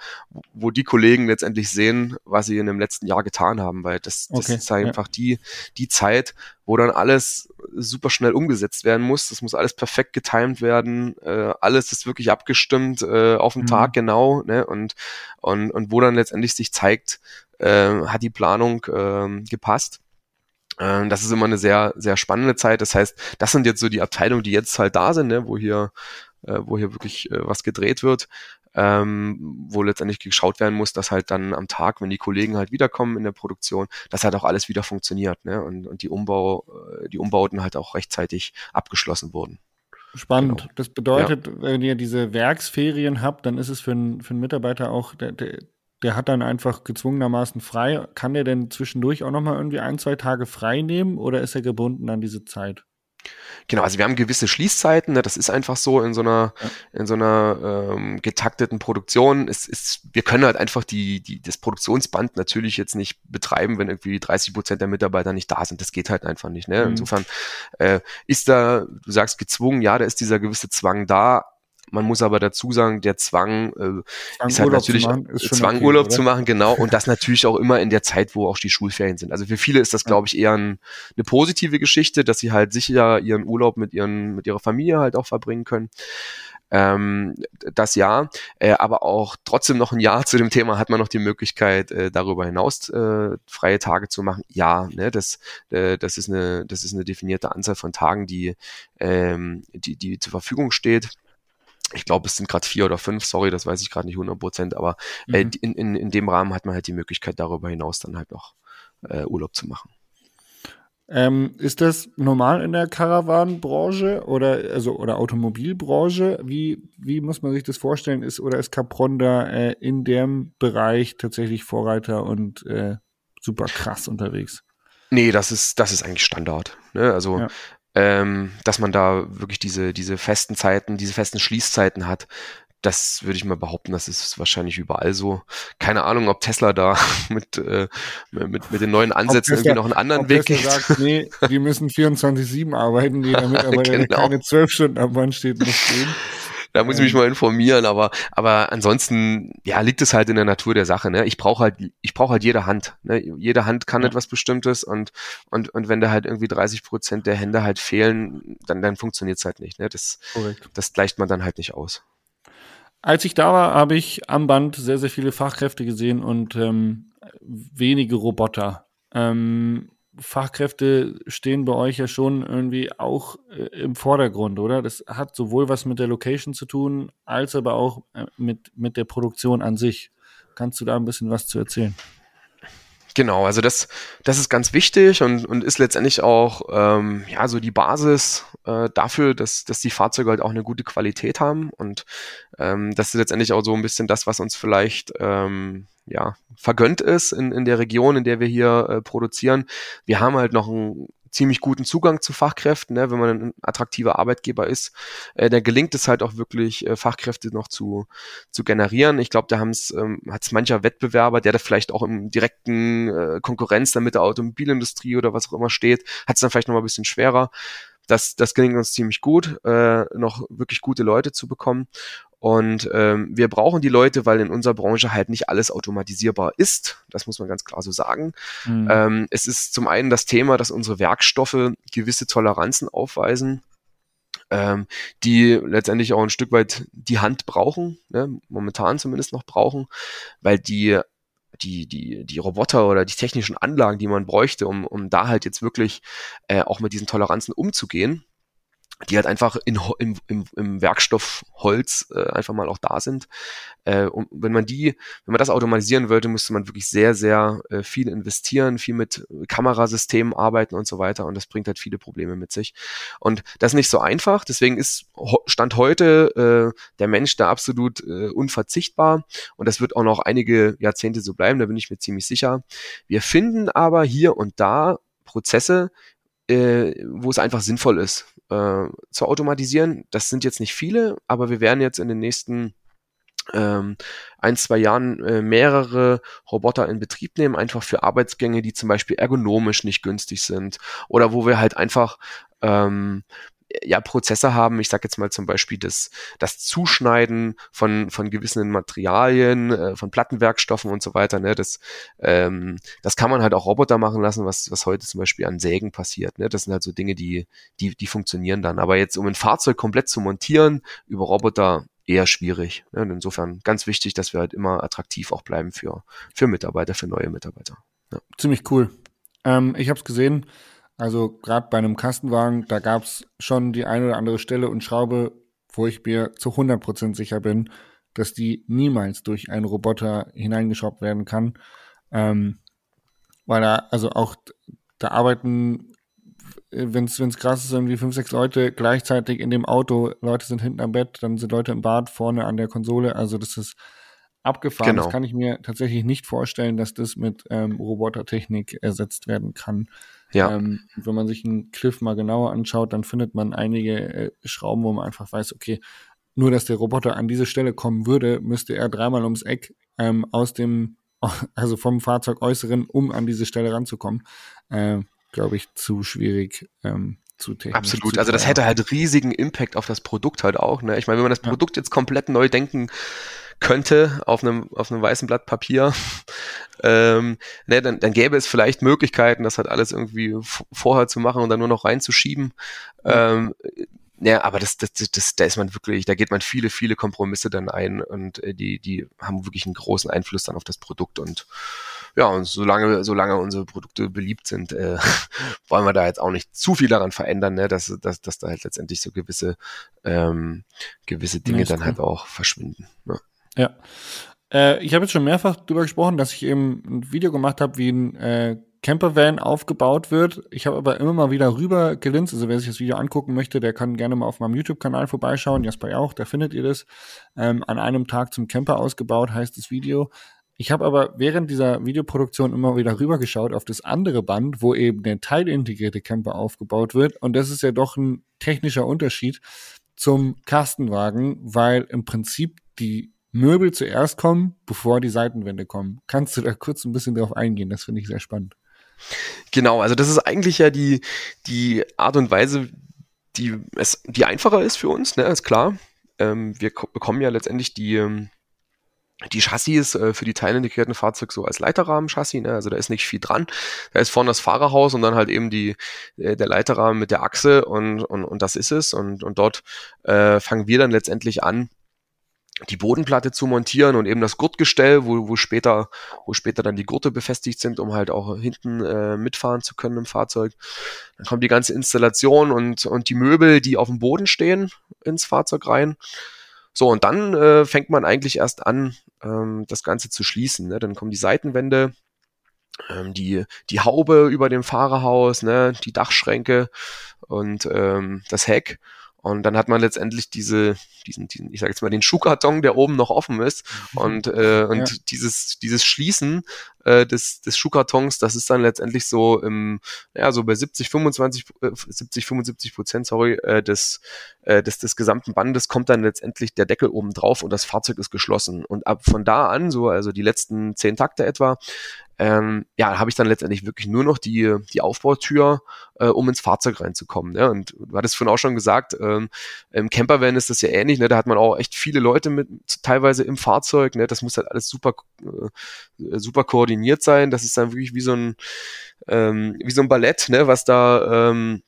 wo, die Kollegen letztendlich sehen, was sie in dem letzten Jahr getan haben, weil das, das okay, ist einfach ja. die, die Zeit, wo dann alles super schnell umgesetzt werden muss. Das muss alles perfekt getimed werden. Äh, alles ist wirklich abgestimmt äh, auf den mhm. Tag genau. Ne? Und, und, und wo dann letztendlich sich zeigt, äh, hat die Planung äh, gepasst. Ähm, das ist immer eine sehr, sehr spannende Zeit. Das heißt, das sind jetzt so die Abteilungen, die jetzt halt da sind, ne, wo hier, äh, wo hier wirklich äh, was gedreht wird, ähm, wo letztendlich geschaut werden muss, dass halt dann am Tag, wenn die Kollegen halt wiederkommen in der Produktion, dass halt auch alles wieder funktioniert, ne, und, und die Umbau, äh, die Umbauten halt auch rechtzeitig abgeschlossen wurden. Spannend. Genau. Das bedeutet, ja. wenn ihr diese Werksferien habt, dann ist es für einen, für einen Mitarbeiter auch der, der, der hat dann einfach gezwungenermaßen frei. Kann der denn zwischendurch auch nochmal irgendwie ein, zwei Tage frei nehmen oder ist er gebunden an diese Zeit? Genau, also wir haben gewisse Schließzeiten, ne, das ist einfach so in so einer, in so einer ähm, getakteten Produktion. Es ist, wir können halt einfach die, die, das Produktionsband natürlich jetzt nicht betreiben, wenn irgendwie 30 Prozent der Mitarbeiter nicht da sind. Das geht halt einfach nicht. Ne? Mhm. Insofern äh, ist da, du sagst gezwungen, ja, da ist dieser gewisse Zwang da, man muss aber dazu sagen, der Zwang, äh, ist halt natürlich zu machen, Zwang, okay, Urlaub oder? zu machen, genau. Und das natürlich auch immer in der Zeit, wo auch die Schulferien sind. Also für viele ist das, glaube ich, eher ein, eine positive Geschichte, dass sie halt sicher ihren Urlaub mit ihren, mit ihrer Familie halt auch verbringen können. Ähm, das Jahr, äh, aber auch trotzdem noch ein Jahr zu dem Thema hat man noch die Möglichkeit, äh, darüber hinaus äh, freie Tage zu machen. Ja, ne, das, äh, das ist eine, das ist eine definierte Anzahl von Tagen, die, ähm, die, die zur Verfügung steht ich glaube, es sind gerade vier oder fünf, sorry, das weiß ich gerade nicht 100 Prozent, aber äh, mhm. in, in, in dem Rahmen hat man halt die Möglichkeit, darüber hinaus dann halt noch äh, Urlaub zu machen. Ähm, ist das normal in der Caravan-Branche oder also oder Automobilbranche? Wie, wie muss man sich das vorstellen? Ist oder ist Capron da äh, in dem Bereich tatsächlich Vorreiter und äh, super krass unterwegs? Nee, das ist, das ist eigentlich Standard. Ne? Also ja ähm, dass man da wirklich diese, diese festen Zeiten, diese festen Schließzeiten hat. Das würde ich mal behaupten, das ist wahrscheinlich überall so. Keine Ahnung, ob Tesla da mit, äh, mit, mit den neuen Ansätzen Tesla, irgendwie noch einen anderen Weg geht. sagt, nee, die müssen 24-7 arbeiten, jeder Mitarbeiter, genau. der keine zwölf Stunden am Band steht, muss gehen. Da muss ich mich mal informieren, aber, aber ansonsten, ja, liegt es halt in der Natur der Sache, ne? Ich brauche halt, ich brauche halt jede Hand, ne? Jede Hand kann ja. etwas Bestimmtes und, und, und wenn da halt irgendwie 30 Prozent der Hände halt fehlen, dann, dann funktioniert es halt nicht, ne? Das, Korrekt. das gleicht man dann halt nicht aus. Als ich da war, habe ich am Band sehr, sehr viele Fachkräfte gesehen und ähm, wenige Roboter. Ähm, Fachkräfte stehen bei euch ja schon irgendwie auch äh, im Vordergrund, oder? Das hat sowohl was mit der Location zu tun, als aber auch äh, mit, mit der Produktion an sich. Kannst du da ein bisschen was zu erzählen? Genau, also das, das ist ganz wichtig und, und ist letztendlich auch ähm, ja so die Basis äh, dafür, dass, dass die Fahrzeuge halt auch eine gute Qualität haben und ähm, das ist letztendlich auch so ein bisschen das, was uns vielleicht ähm, ja, vergönnt ist in, in der Region, in der wir hier äh, produzieren. Wir haben halt noch einen ziemlich guten Zugang zu Fachkräften, ne? wenn man ein attraktiver Arbeitgeber ist, äh, dann gelingt es halt auch wirklich, äh, Fachkräfte noch zu, zu generieren. Ich glaube, da haben es ähm, hat es mancher Wettbewerber, der da vielleicht auch im direkten äh, Konkurrenz dann mit der Automobilindustrie oder was auch immer steht, hat es dann vielleicht noch ein bisschen schwerer. Das, das gelingt uns ziemlich gut, äh, noch wirklich gute Leute zu bekommen. Und ähm, wir brauchen die Leute, weil in unserer Branche halt nicht alles automatisierbar ist. Das muss man ganz klar so sagen. Mhm. Ähm, es ist zum einen das Thema, dass unsere Werkstoffe gewisse Toleranzen aufweisen ähm, die letztendlich auch ein Stück weit die Hand brauchen, ne, momentan zumindest noch brauchen, weil die die, die, die Roboter oder die technischen Anlagen, die man bräuchte, um, um da halt jetzt wirklich äh, auch mit diesen Toleranzen umzugehen, die halt einfach in, im, im, im Werkstoff Holz äh, einfach mal auch da sind. Äh, und wenn man die, wenn man das automatisieren wollte, müsste man wirklich sehr, sehr äh, viel investieren, viel mit Kamerasystemen arbeiten und so weiter. Und das bringt halt viele Probleme mit sich. Und das ist nicht so einfach. Deswegen ist Stand heute äh, der Mensch da absolut äh, unverzichtbar. Und das wird auch noch einige Jahrzehnte so bleiben, da bin ich mir ziemlich sicher. Wir finden aber hier und da Prozesse, äh, wo es einfach sinnvoll ist äh, zu automatisieren. Das sind jetzt nicht viele, aber wir werden jetzt in den nächsten ähm, ein, zwei Jahren äh, mehrere Roboter in Betrieb nehmen, einfach für Arbeitsgänge, die zum Beispiel ergonomisch nicht günstig sind oder wo wir halt einfach ähm, ja Prozesse haben. Ich sage jetzt mal zum Beispiel das, das Zuschneiden von, von gewissen Materialien, äh, von Plattenwerkstoffen und so weiter. Ne? Das, ähm, das kann man halt auch Roboter machen lassen, was, was heute zum Beispiel an Sägen passiert. Ne? Das sind halt so Dinge, die, die, die funktionieren dann. Aber jetzt, um ein Fahrzeug komplett zu montieren, über Roboter eher schwierig. Ne? insofern ganz wichtig, dass wir halt immer attraktiv auch bleiben für, für Mitarbeiter, für neue Mitarbeiter. Ja. Ziemlich cool. Ähm, ich habe es gesehen, also gerade bei einem Kastenwagen, da gab es schon die eine oder andere Stelle und Schraube, wo ich mir zu 100% sicher bin, dass die niemals durch einen Roboter hineingeschraubt werden kann. Ähm, weil da, also auch, da arbeiten, wenn es krass ist, irgendwie fünf, sechs Leute gleichzeitig in dem Auto, Leute sind hinten am Bett, dann sind Leute im Bad, vorne an der Konsole, also das ist abgefahren. Genau. Das kann ich mir tatsächlich nicht vorstellen, dass das mit ähm, Robotertechnik ersetzt werden kann. Ja. Ähm, wenn man sich einen Cliff mal genauer anschaut, dann findet man einige äh, Schrauben, wo man einfach weiß, okay, nur dass der Roboter an diese Stelle kommen würde, müsste er dreimal ums Eck ähm, aus dem, also vom Fahrzeug äußeren, um an diese Stelle ranzukommen. Äh, Glaube ich, zu schwierig. Ähm, zu technisch. Absolut. Zu also das hätte halt riesigen Impact auf das Produkt halt auch. Ne? Ich meine, wenn man das Produkt ja. jetzt komplett neu denken könnte auf einem, auf einem weißen Blatt Papier, ähm, ne, dann, dann gäbe es vielleicht Möglichkeiten, das halt alles irgendwie vorher zu machen und dann nur noch reinzuschieben. Ähm, ja, aber das, das, das, da ist man wirklich, da geht man viele, viele Kompromisse dann ein und äh, die, die haben wirklich einen großen Einfluss dann auf das Produkt und ja, und solange, solange unsere Produkte beliebt sind, äh, wollen wir da jetzt auch nicht zu viel daran verändern, ne, dass, dass, dass da halt letztendlich so gewisse, ähm, gewisse Dinge dann halt auch verschwinden. Ne? Ja. Äh, ich habe jetzt schon mehrfach darüber gesprochen, dass ich eben ein Video gemacht habe, wie ein äh, Campervan aufgebaut wird. Ich habe aber immer mal wieder rüber gelinst. Also wer sich das Video angucken möchte, der kann gerne mal auf meinem YouTube-Kanal vorbeischauen. Jasper auch, da findet ihr das. Ähm, an einem Tag zum Camper ausgebaut heißt das Video. Ich habe aber während dieser Videoproduktion immer wieder rübergeschaut auf das andere Band, wo eben der teilintegrierte Camper aufgebaut wird. Und das ist ja doch ein technischer Unterschied zum Kastenwagen, weil im Prinzip die Möbel zuerst kommen, bevor die Seitenwände kommen. Kannst du da kurz ein bisschen drauf eingehen? Das finde ich sehr spannend. Genau, also das ist eigentlich ja die, die Art und Weise, die, es, die einfacher ist für uns, ne, ist klar. Ähm, wir bekommen ja letztendlich die, ähm, die Chassis äh, für die teilintegrierten Fahrzeuge so als Leiterrahmen-Chassis, ne? also da ist nicht viel dran. Da ist vorne das Fahrerhaus und dann halt eben die, äh, der Leiterrahmen mit der Achse und, und, und das ist es. Und, und dort äh, fangen wir dann letztendlich an, die Bodenplatte zu montieren und eben das Gurtgestell, wo, wo später, wo später dann die Gurte befestigt sind, um halt auch hinten äh, mitfahren zu können im Fahrzeug. Dann kommt die ganze Installation und, und die Möbel, die auf dem Boden stehen, ins Fahrzeug rein. So, und dann äh, fängt man eigentlich erst an, ähm, das Ganze zu schließen. Ne? Dann kommen die Seitenwände, ähm, die, die Haube über dem Fahrerhaus, ne? die Dachschränke und ähm, das Heck. Und dann hat man letztendlich diese, diesen, diesen ich sage jetzt mal den Schuhkarton, der oben noch offen ist. Mhm. Und, äh, und ja. dieses, dieses Schließen äh, des, des Schuhkartons, das ist dann letztendlich so im, ja, so bei 70, 25, äh, 70, 75 Prozent, sorry, äh, des, äh, des, des gesamten Bandes kommt dann letztendlich der Deckel oben drauf und das Fahrzeug ist geschlossen. Und ab von da an, so also die letzten zehn Takte etwa, ähm, ja, habe ich dann letztendlich wirklich nur noch die, die Aufbautür, äh, um ins Fahrzeug reinzukommen. Ne? Und du hattest vorhin auch schon gesagt, ähm, im Campervan ist das ja ähnlich, ne? da hat man auch echt viele Leute mit, teilweise im Fahrzeug, ne? das muss halt alles super, äh, super koordiniert sein, das ist dann wirklich wie so ein, ähm, wie so ein Ballett, ne? was da, ähm,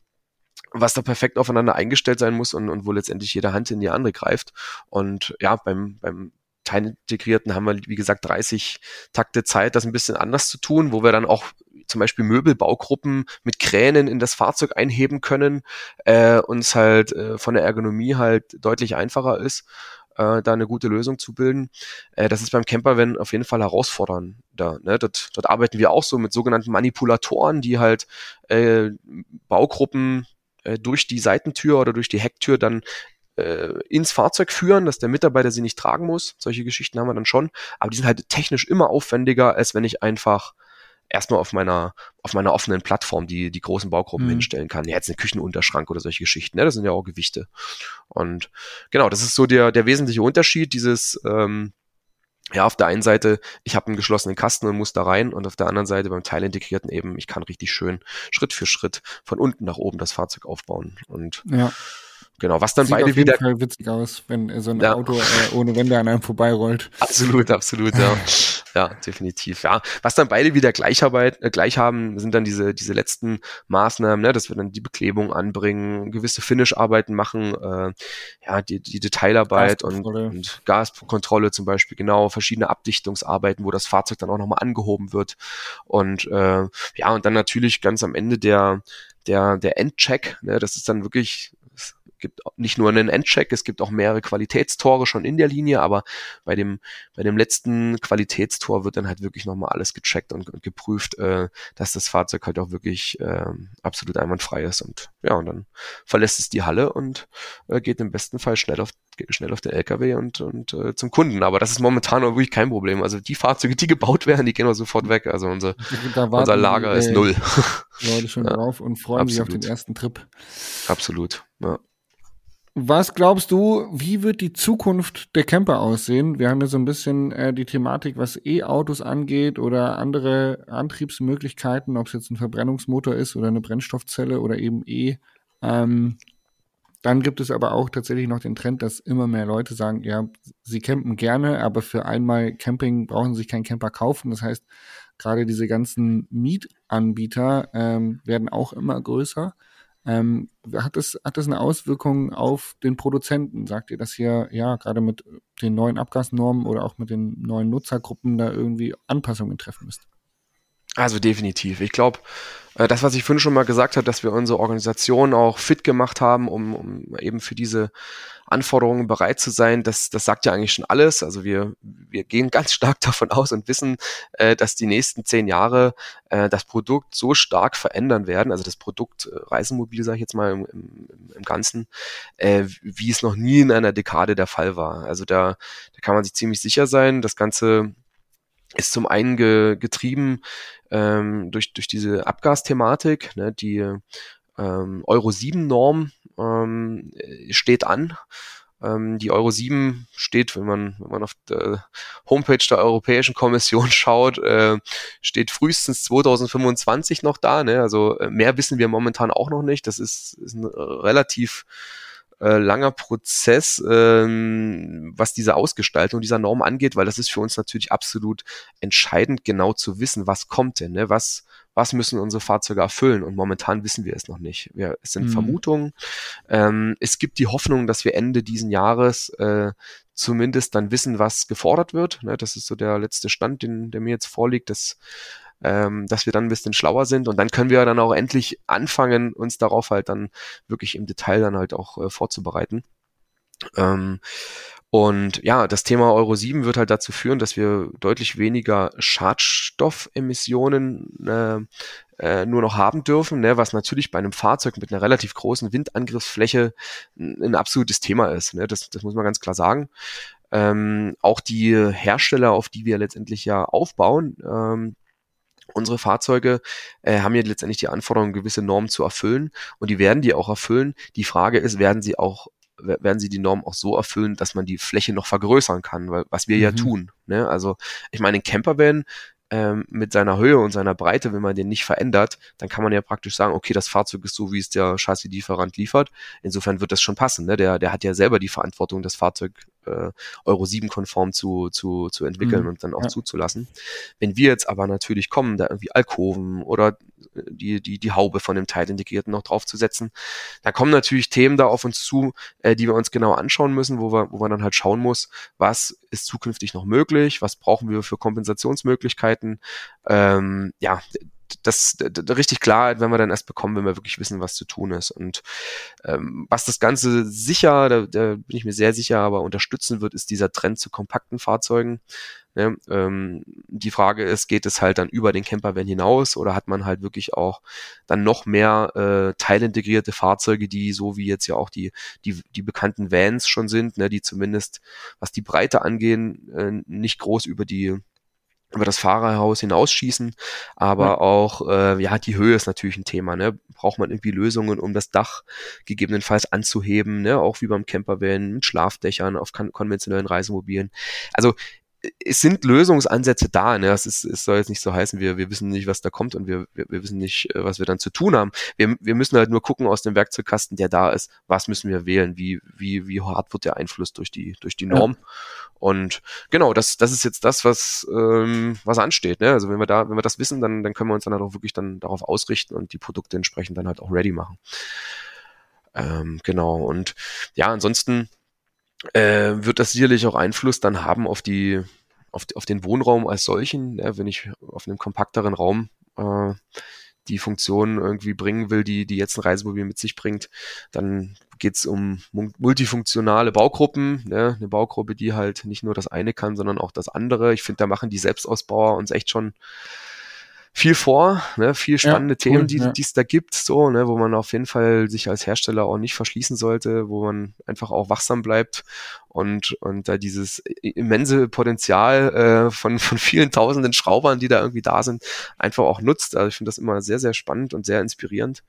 was da perfekt aufeinander eingestellt sein muss und, und wo letztendlich jede Hand in die andere greift. Und ja, beim, beim Teilintegrierten haben wir, wie gesagt, 30 Takte Zeit, das ein bisschen anders zu tun, wo wir dann auch zum Beispiel Möbelbaugruppen mit Kränen in das Fahrzeug einheben können, äh, uns halt äh, von der Ergonomie halt deutlich einfacher ist, äh, da eine gute Lösung zu bilden. Äh, das ist beim Campervan auf jeden Fall herausfordernd. Da, ne? dort, dort arbeiten wir auch so mit sogenannten Manipulatoren, die halt äh, Baugruppen äh, durch die Seitentür oder durch die Hecktür dann äh, ins Fahrzeug führen, dass der Mitarbeiter sie nicht tragen muss. Solche Geschichten haben wir dann schon. Aber die sind halt technisch immer aufwendiger, als wenn ich einfach erstmal auf meiner, auf meiner offenen Plattform die, die großen Baugruppen mhm. hinstellen kann. Ja, jetzt ein Küchenunterschrank oder solche Geschichten, ne? Das sind ja auch Gewichte. Und genau, das ist so der, der wesentliche Unterschied, dieses, ähm, ja, auf der einen Seite, ich habe einen geschlossenen Kasten und muss da rein und auf der anderen Seite beim Teilintegrierten eben, ich kann richtig schön Schritt für Schritt von unten nach oben das Fahrzeug aufbauen. Und ja. Genau, was dann Sieht beide auf jeden wieder. Fall witzig aus, wenn so ein ja. Auto äh, ohne Wände an einem vorbeirollt. Absolut, absolut, ja. ja, definitiv. Ja, was dann beide wieder Gleicharbeit, äh, gleich haben, sind dann diese diese letzten Maßnahmen, ne, dass wir dann die Beklebung anbringen, gewisse Finish-Arbeiten machen, äh, ja, die, die Detailarbeit und, und Gaskontrolle zum Beispiel, genau, verschiedene Abdichtungsarbeiten, wo das Fahrzeug dann auch nochmal angehoben wird und äh, ja und dann natürlich ganz am Ende der der der Endcheck, ne, das ist dann wirklich gibt nicht nur einen Endcheck, es gibt auch mehrere Qualitätstore schon in der Linie, aber bei dem, bei dem letzten Qualitätstor wird dann halt wirklich nochmal alles gecheckt und, und geprüft, äh, dass das Fahrzeug halt auch wirklich äh, absolut einwandfrei ist und ja, und dann verlässt es die Halle und äh, geht im besten Fall schnell auf schnell auf den LKW und, und äh, zum Kunden. Aber das ist momentan wirklich kein Problem. Also die Fahrzeuge, die gebaut werden, die gehen wir sofort weg. Also unser, unser Lager ist null. Leute schon ja, drauf und freuen absolut. sich auf den ersten Trip. Absolut. Ja. Was glaubst du, wie wird die Zukunft der Camper aussehen? Wir haben ja so ein bisschen äh, die Thematik, was E-Autos angeht oder andere Antriebsmöglichkeiten, ob es jetzt ein Verbrennungsmotor ist oder eine Brennstoffzelle oder eben E. Ähm, dann gibt es aber auch tatsächlich noch den Trend, dass immer mehr Leute sagen, ja, sie campen gerne, aber für einmal Camping brauchen sie sich keinen Camper kaufen. Das heißt, gerade diese ganzen Mietanbieter ähm, werden auch immer größer. Ähm, hat, es, hat das eine Auswirkung auf den Produzenten? Sagt ihr, dass hier ja gerade mit den neuen Abgasnormen oder auch mit den neuen Nutzergruppen da irgendwie Anpassungen treffen müsst? Also definitiv. Ich glaube, äh, das, was ich vorhin schon mal gesagt habe, dass wir unsere Organisation auch fit gemacht haben, um, um eben für diese Anforderungen bereit zu sein, das, das sagt ja eigentlich schon alles. Also wir, wir gehen ganz stark davon aus und wissen, äh, dass die nächsten zehn Jahre äh, das Produkt so stark verändern werden, also das Produkt äh, Reisemobil, sage ich jetzt mal im, im, im Ganzen, äh, wie es noch nie in einer Dekade der Fall war. Also da, da kann man sich ziemlich sicher sein. Das Ganze ist zum einen ge, getrieben ähm, durch, durch diese Abgasthematik, ne, die ähm, Euro 7 Norm ähm, steht an. Ähm, die Euro 7 steht, wenn man, wenn man auf der Homepage der Europäischen Kommission schaut, äh, steht frühestens 2025 noch da. Ne? Also äh, mehr wissen wir momentan auch noch nicht. Das ist, ist ein relativ äh, langer Prozess, ähm, was diese Ausgestaltung dieser Norm angeht, weil das ist für uns natürlich absolut entscheidend, genau zu wissen, was kommt denn, ne? was, was müssen unsere Fahrzeuge erfüllen und momentan wissen wir es noch nicht. Wir, es sind mhm. Vermutungen. Ähm, es gibt die Hoffnung, dass wir Ende diesen Jahres äh, zumindest dann wissen, was gefordert wird. Ne? Das ist so der letzte Stand, den, der mir jetzt vorliegt. Das ähm, dass wir dann ein bisschen schlauer sind und dann können wir dann auch endlich anfangen, uns darauf halt dann wirklich im Detail dann halt auch äh, vorzubereiten. Ähm, und ja, das Thema Euro 7 wird halt dazu führen, dass wir deutlich weniger Schadstoffemissionen äh, äh, nur noch haben dürfen, ne, was natürlich bei einem Fahrzeug mit einer relativ großen Windangriffsfläche ein, ein absolutes Thema ist. Ne? Das, das muss man ganz klar sagen. Ähm, auch die Hersteller, auf die wir letztendlich ja aufbauen, ähm, unsere Fahrzeuge äh, haben ja letztendlich die Anforderung, gewisse Normen zu erfüllen und die werden die auch erfüllen. Die Frage ist, werden sie auch werden sie die Norm auch so erfüllen, dass man die Fläche noch vergrößern kann, weil, was wir mhm. ja tun. Ne? Also ich meine, ein Campervan ähm, mit seiner Höhe und seiner Breite, wenn man den nicht verändert, dann kann man ja praktisch sagen, okay, das Fahrzeug ist so, wie es der Chassis-Lieferant liefert. Insofern wird das schon passen. Ne? Der, der hat ja selber die Verantwortung, das Fahrzeug äh, Euro 7 konform zu, zu, zu entwickeln mhm. und dann auch ja. zuzulassen. Wenn wir jetzt aber natürlich kommen, da irgendwie Alkoven oder die, die, die Haube von dem Teilintegrierten noch draufzusetzen, da kommen natürlich Themen da auf uns zu, äh, die wir uns genau anschauen müssen, wo wir, wo man dann halt schauen muss, was ist zukünftig noch möglich, was brauchen wir für Kompensationsmöglichkeiten. Ähm, ja, das, das richtig klar, wenn wir dann erst bekommen, wenn wir wirklich wissen, was zu tun ist. Und ähm, was das Ganze sicher, da, da bin ich mir sehr sicher, aber unterstützen wird, ist dieser Trend zu kompakten Fahrzeugen. Ne? Ähm, die Frage ist, geht es halt dann über den Campervan hinaus oder hat man halt wirklich auch dann noch mehr äh, teilintegrierte Fahrzeuge, die so wie jetzt ja auch die, die, die bekannten Vans schon sind, ne, die zumindest, was die Breite angehen, äh, nicht groß über die über das Fahrerhaus hinausschießen, aber ja. auch äh, ja die Höhe ist natürlich ein Thema. Ne? Braucht man irgendwie Lösungen, um das Dach gegebenenfalls anzuheben, ne? auch wie beim Campervan mit Schlafdächern auf konventionellen Reisemobilen. Also es sind Lösungsansätze da. Ne? Es, ist, es soll jetzt nicht so heißen, wir, wir wissen nicht, was da kommt und wir, wir, wir wissen nicht, äh, was wir dann zu tun haben. Wir, wir müssen halt nur gucken aus dem Werkzeugkasten, der da ist, was müssen wir wählen, wie, wie, wie hart wird der Einfluss durch die, durch die Norm. Ja. Und genau, das, das ist jetzt das, was, ähm, was ansteht. Ne? Also wenn wir da, wenn wir das wissen, dann, dann können wir uns dann halt auch wirklich dann darauf ausrichten und die Produkte entsprechend dann halt auch ready machen. Ähm, genau. Und ja, ansonsten äh, wird das sicherlich auch Einfluss dann haben auf die, auf, auf den Wohnraum als solchen, ja, wenn ich auf einem kompakteren Raum äh, die Funktion irgendwie bringen will, die, die jetzt ein Reisemobil mit sich bringt, dann geht's um multifunktionale Baugruppen, ne? eine Baugruppe, die halt nicht nur das eine kann, sondern auch das andere. Ich finde, da machen die Selbstausbauer uns echt schon viel vor, ne, viel spannende ja, cool, Themen, die ja. es da gibt, so, ne, wo man auf jeden Fall sich als Hersteller auch nicht verschließen sollte, wo man einfach auch wachsam bleibt und und da dieses immense Potenzial äh, von von vielen Tausenden Schraubern, die da irgendwie da sind, einfach auch nutzt. Also ich finde das immer sehr sehr spannend und sehr inspirierend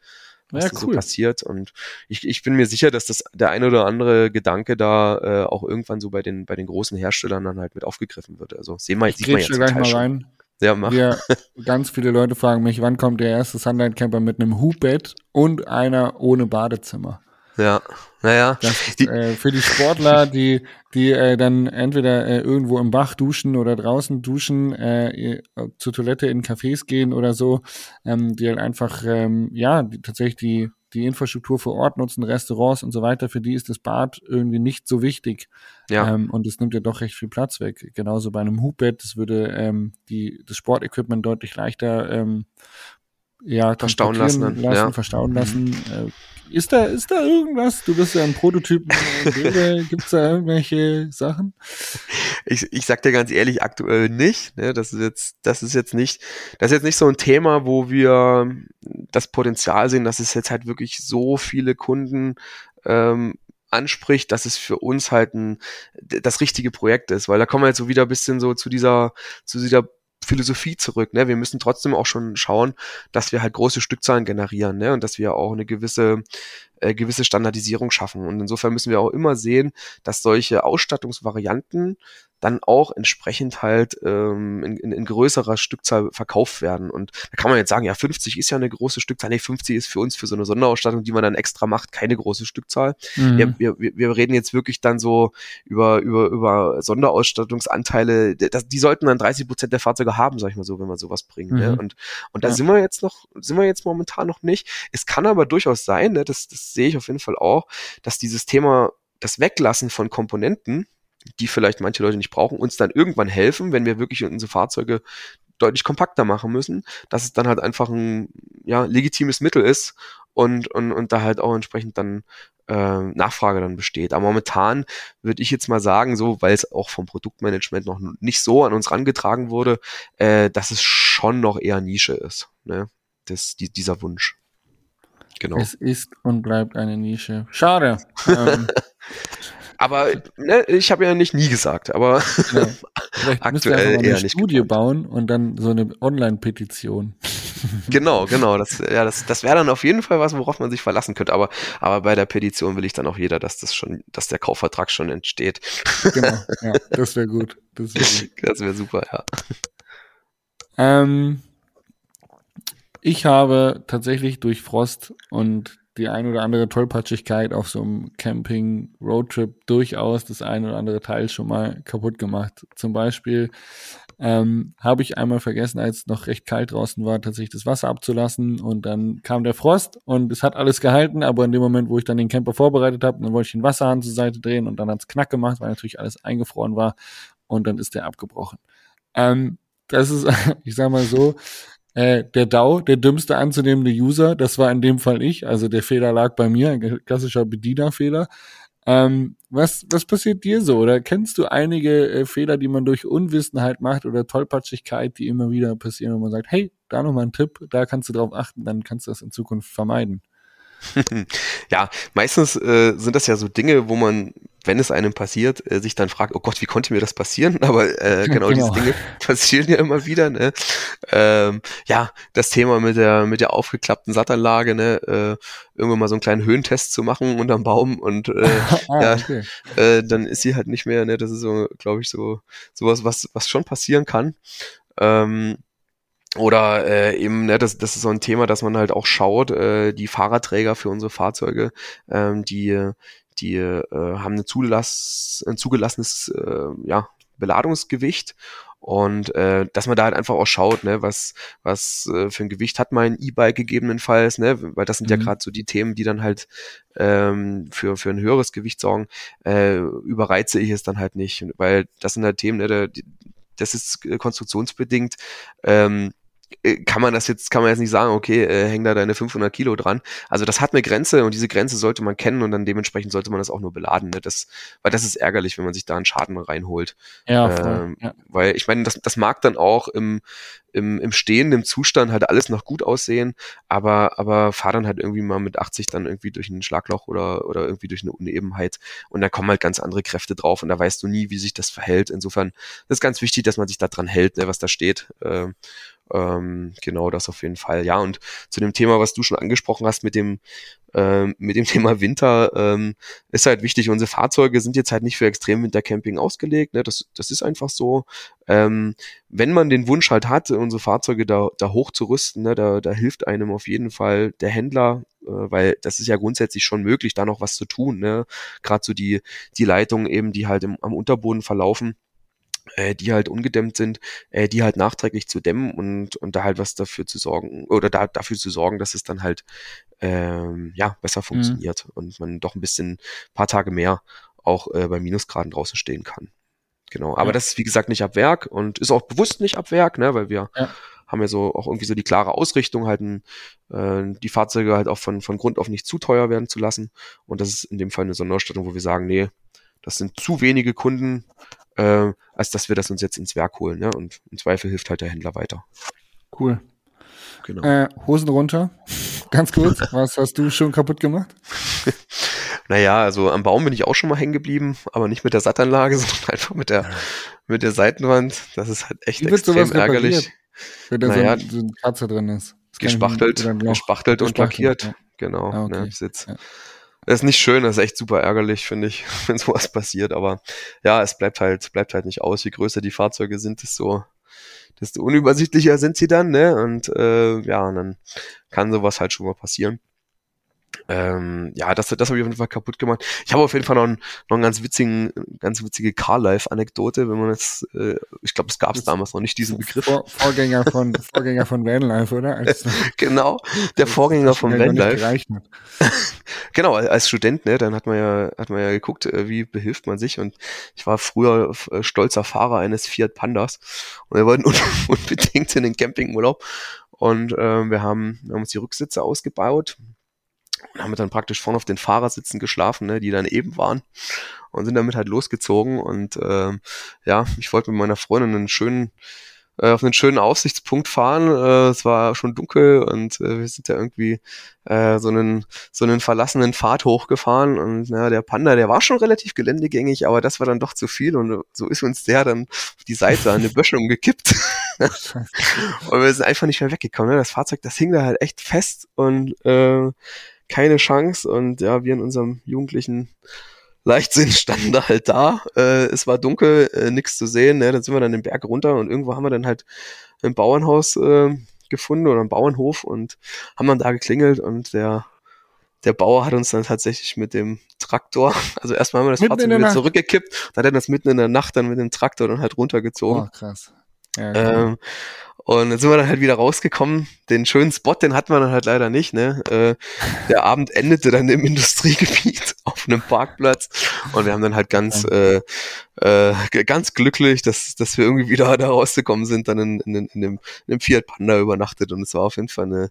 was ja, cool. so passiert. Und ich, ich bin mir sicher, dass das der ein oder andere Gedanke da äh, auch irgendwann so bei den bei den großen Herstellern dann halt mit aufgegriffen wird. Also sehen wir, sieht man jetzt gleich mal rein. Ja, mach. Wir, ganz viele Leute fragen mich, wann kommt der erste Sunlight Camper mit einem Hubbett und einer ohne Badezimmer. Ja, naja. Das äh, für die Sportler, die, die äh, dann entweder äh, irgendwo im Bach duschen oder draußen duschen, äh, zur Toilette in Cafés gehen oder so, ähm, die halt einfach, ähm, ja, die, tatsächlich die die Infrastruktur vor Ort nutzen, Restaurants und so weiter, für die ist das Bad irgendwie nicht so wichtig. Ja. Ähm, und es nimmt ja doch recht viel Platz weg. Genauso bei einem Hubbett, das würde ähm, die, das Sportequipment deutlich leichter ähm, ja, verstauen lassen, lassen ja. verstauen lassen. Äh, ist da, ist da irgendwas? Du bist ja ein Prototypen. Gibt es da irgendwelche Sachen? Ich, ich sag dir ganz ehrlich, aktuell nicht. Ne? Das ist jetzt, das ist jetzt nicht, das ist jetzt nicht so ein Thema, wo wir das Potenzial sehen, dass es jetzt halt wirklich so viele Kunden ähm, anspricht, dass es für uns halt ein, das richtige Projekt ist, weil da kommen wir jetzt so wieder ein bisschen so zu dieser, zu dieser Philosophie zurück. Ne? Wir müssen trotzdem auch schon schauen, dass wir halt große Stückzahlen generieren ne? und dass wir auch eine gewisse äh, gewisse Standardisierung schaffen. Und insofern müssen wir auch immer sehen, dass solche Ausstattungsvarianten dann auch entsprechend halt ähm, in, in, in größerer Stückzahl verkauft werden. Und da kann man jetzt sagen, ja, 50 ist ja eine große Stückzahl. Nee, 50 ist für uns für so eine Sonderausstattung, die man dann extra macht, keine große Stückzahl. Mhm. Wir, wir, wir reden jetzt wirklich dann so über, über, über Sonderausstattungsanteile, das, die sollten dann 30 Prozent der Fahrzeuge haben, sag ich mal so, wenn man sowas bringt. Ne? Mhm. Ne? Und, und da ja. sind wir jetzt noch, sind wir jetzt momentan noch nicht. Es kann aber durchaus sein, ne, das, das sehe ich auf jeden Fall auch, dass dieses Thema das Weglassen von Komponenten die vielleicht manche Leute nicht brauchen, uns dann irgendwann helfen, wenn wir wirklich unsere Fahrzeuge deutlich kompakter machen müssen, dass es dann halt einfach ein ja, legitimes Mittel ist und, und, und da halt auch entsprechend dann äh, Nachfrage dann besteht. Aber momentan würde ich jetzt mal sagen, so, weil es auch vom Produktmanagement noch nicht so an uns rangetragen wurde, äh, dass es schon noch eher Nische ist, ne? Das, die, dieser Wunsch. Genau. Es ist und bleibt eine Nische. Schade. ähm, Aber ne, ich habe ja nicht nie gesagt, aber ja. aktuell eine eher nicht. Studie geplant. bauen und dann so eine Online-Petition. genau, genau. Das, ja, das, das wäre dann auf jeden Fall was, worauf man sich verlassen könnte. Aber, aber bei der Petition will ich dann auch jeder, dass das schon, dass der Kaufvertrag schon entsteht. genau, ja, das wäre gut. Das wäre wär super, ja. Ähm, ich habe tatsächlich durch Frost und die ein oder andere Tollpatschigkeit auf so einem Camping-Roadtrip durchaus das ein oder andere Teil schon mal kaputt gemacht. Zum Beispiel ähm, habe ich einmal vergessen, als es noch recht kalt draußen war, tatsächlich das Wasser abzulassen und dann kam der Frost und es hat alles gehalten, aber in dem Moment, wo ich dann den Camper vorbereitet habe, dann wollte ich den Wasserhahn zur Seite drehen und dann hat es Knack gemacht, weil natürlich alles eingefroren war und dann ist der abgebrochen. Ähm, das ist, ich sag mal so, äh, der DAO, der dümmste anzunehmende User, das war in dem Fall ich, also der Fehler lag bei mir, ein klassischer Bedienerfehler. Ähm, was, was passiert dir so? Oder kennst du einige äh, Fehler, die man durch Unwissenheit macht oder Tollpatschigkeit, die immer wieder passieren, wo man sagt, hey, da nochmal ein Tipp, da kannst du drauf achten, dann kannst du das in Zukunft vermeiden? ja, meistens äh, sind das ja so Dinge, wo man, wenn es einem passiert, äh, sich dann fragt, oh Gott, wie konnte mir das passieren? Aber äh, genau, genau, diese Dinge passieren ja immer wieder. Ne? Ähm, ja, das Thema mit der mit der aufgeklappten Sattanlage, ne? äh, irgendwann mal so einen kleinen Höhentest zu machen unterm Baum und äh, ah, ja, okay. äh, dann ist sie halt nicht mehr. Ne? Das ist so, glaube ich, so sowas, was was schon passieren kann. Ähm, oder äh, eben, ne, das, das ist so ein Thema, dass man halt auch schaut, äh, die Fahrradträger für unsere Fahrzeuge, ähm, die, die äh, haben eine Zulass, ein zugelassenes äh, ja, Beladungsgewicht und äh, dass man da halt einfach auch schaut, ne, was was äh, für ein Gewicht hat mein E-Bike gegebenenfalls, ne, weil das sind mhm. ja gerade so die Themen, die dann halt ähm, für für ein höheres Gewicht sorgen. Äh, überreize ich es dann halt nicht, weil das sind halt Themen, ne, die, das ist konstruktionsbedingt. Ähm, äh, kann man das jetzt, kann man jetzt nicht sagen, okay, äh, häng da deine 500 Kilo dran. Also das hat eine Grenze und diese Grenze sollte man kennen und dann dementsprechend sollte man das auch nur beladen. Ne? Das, weil das ist ärgerlich, wenn man sich da einen Schaden reinholt. Ja, ähm, ja. Weil ich meine, das, das mag dann auch im, im, im stehenden Zustand halt alles noch gut aussehen, aber, aber fahr dann halt irgendwie mal mit 80 dann irgendwie durch ein Schlagloch oder, oder irgendwie durch eine Unebenheit und da kommen halt ganz andere Kräfte drauf und da weißt du nie, wie sich das verhält. Insofern das ist ganz wichtig, dass man sich da dran hält, ne, was da steht. Äh, ähm, genau das auf jeden Fall. Ja, und zu dem Thema, was du schon angesprochen hast mit dem, ähm, mit dem Thema Winter, ähm, ist halt wichtig, unsere Fahrzeuge sind jetzt halt nicht für Extremwintercamping ausgelegt. Ne? Das, das ist einfach so. Ähm, wenn man den Wunsch halt hat, unsere Fahrzeuge da, da hochzurüsten, ne, da, da hilft einem auf jeden Fall der Händler, äh, weil das ist ja grundsätzlich schon möglich, da noch was zu tun. Ne? Gerade so die, die Leitungen eben, die halt im, am Unterboden verlaufen äh, die halt ungedämmt sind, äh, die halt nachträglich zu dämmen und, und da halt was dafür zu sorgen oder da, dafür zu sorgen, dass es dann halt ähm, ja besser mhm. funktioniert mhm. und man doch ein bisschen paar Tage mehr auch äh, bei Minusgraden draußen stehen kann. Genau. Aber ja. das ist wie gesagt nicht ab Werk und ist auch bewusst nicht ab Werk, ne, weil wir ja. haben ja so auch irgendwie so die klare Ausrichtung, halt ein, äh, die Fahrzeuge halt auch von, von Grund auf nicht zu teuer werden zu lassen. Und das ist in dem Fall eine Sonderausstattung, wo wir sagen, nee, das sind zu wenige Kunden, äh, als dass wir das uns jetzt ins Werk holen. Ne? Und im Zweifel hilft halt der Händler weiter. Cool. Genau. Äh, Hosen runter. Ganz kurz, was hast du schon kaputt gemacht? naja, also am Baum bin ich auch schon mal hängen geblieben, aber nicht mit der Sattanlage, sondern einfach mit der, mit der Seitenwand. Das ist halt echt extrem ärgerlich. Wenn da naja, so, ein, so ein Kratzer drin ist. Gespachtelt, gespachtelt und lackiert. Ja. Genau. Ah, okay. ne, ich sitz. Ja. Das ist nicht schön, das ist echt super ärgerlich, finde ich, wenn sowas passiert. Aber ja, es bleibt halt, bleibt halt nicht aus. Je größer die Fahrzeuge sind, desto, desto unübersichtlicher sind sie dann, ne? Und äh, ja, und dann kann sowas halt schon mal passieren. Ähm, ja, das, das habe ich auf jeden Fall kaputt gemacht. Ich habe auf jeden Fall noch, einen, noch einen ganz witzigen, ganz witzige Car-Life-Anekdote, wenn man jetzt, äh, ich glaube, es gab es damals noch nicht, diesen Begriff. Vor, Vorgänger von Vorgänger von Vanlife, oder? Als, genau, der Vorgänger von Vanlife. genau, als Student, ne, dann hat man ja, hat man ja geguckt, äh, wie behilft man sich und ich war früher äh, stolzer Fahrer eines Fiat Pandas und wir wollten unbedingt in den Campingurlaub und äh, wir haben, wir haben uns die Rücksitze ausgebaut, und haben dann praktisch vorne auf den Fahrersitzen geschlafen, ne, die dann eben waren und sind damit halt losgezogen und ähm, ja, ich wollte mit meiner Freundin einen schönen äh, auf einen schönen Aussichtspunkt fahren. Äh, es war schon dunkel und äh, wir sind ja irgendwie äh, so einen so einen verlassenen Pfad hochgefahren und ja, der Panda, der war schon relativ geländegängig, aber das war dann doch zu viel und so ist uns der dann auf die Seite an eine Böschung gekippt. und wir sind einfach nicht mehr weggekommen. Ne? Das Fahrzeug, das hing da halt echt fest und äh, keine Chance und ja, wir in unserem jugendlichen Leichtsinn standen da halt da. Äh, es war dunkel, äh, nichts zu sehen. Ne? Dann sind wir dann den Berg runter und irgendwo haben wir dann halt ein Bauernhaus äh, gefunden oder einen Bauernhof und haben dann da geklingelt und der der Bauer hat uns dann tatsächlich mit dem Traktor, also erstmal haben wir das mitten Fahrzeug wieder Nacht. zurückgekippt, dann hat er das mitten in der Nacht dann mit dem Traktor dann halt runtergezogen. Oh, krass. Ja, ähm, und dann sind wir dann halt wieder rausgekommen. Den schönen Spot, den hatten wir dann halt leider nicht. Ne? Äh, der Abend endete dann im Industriegebiet auf einem Parkplatz. Und wir haben dann halt ganz, äh, äh, ganz glücklich, dass, dass wir irgendwie wieder da rausgekommen sind, dann in, in, in, dem, in dem Fiat Panda übernachtet. Und es war auf jeden Fall eine,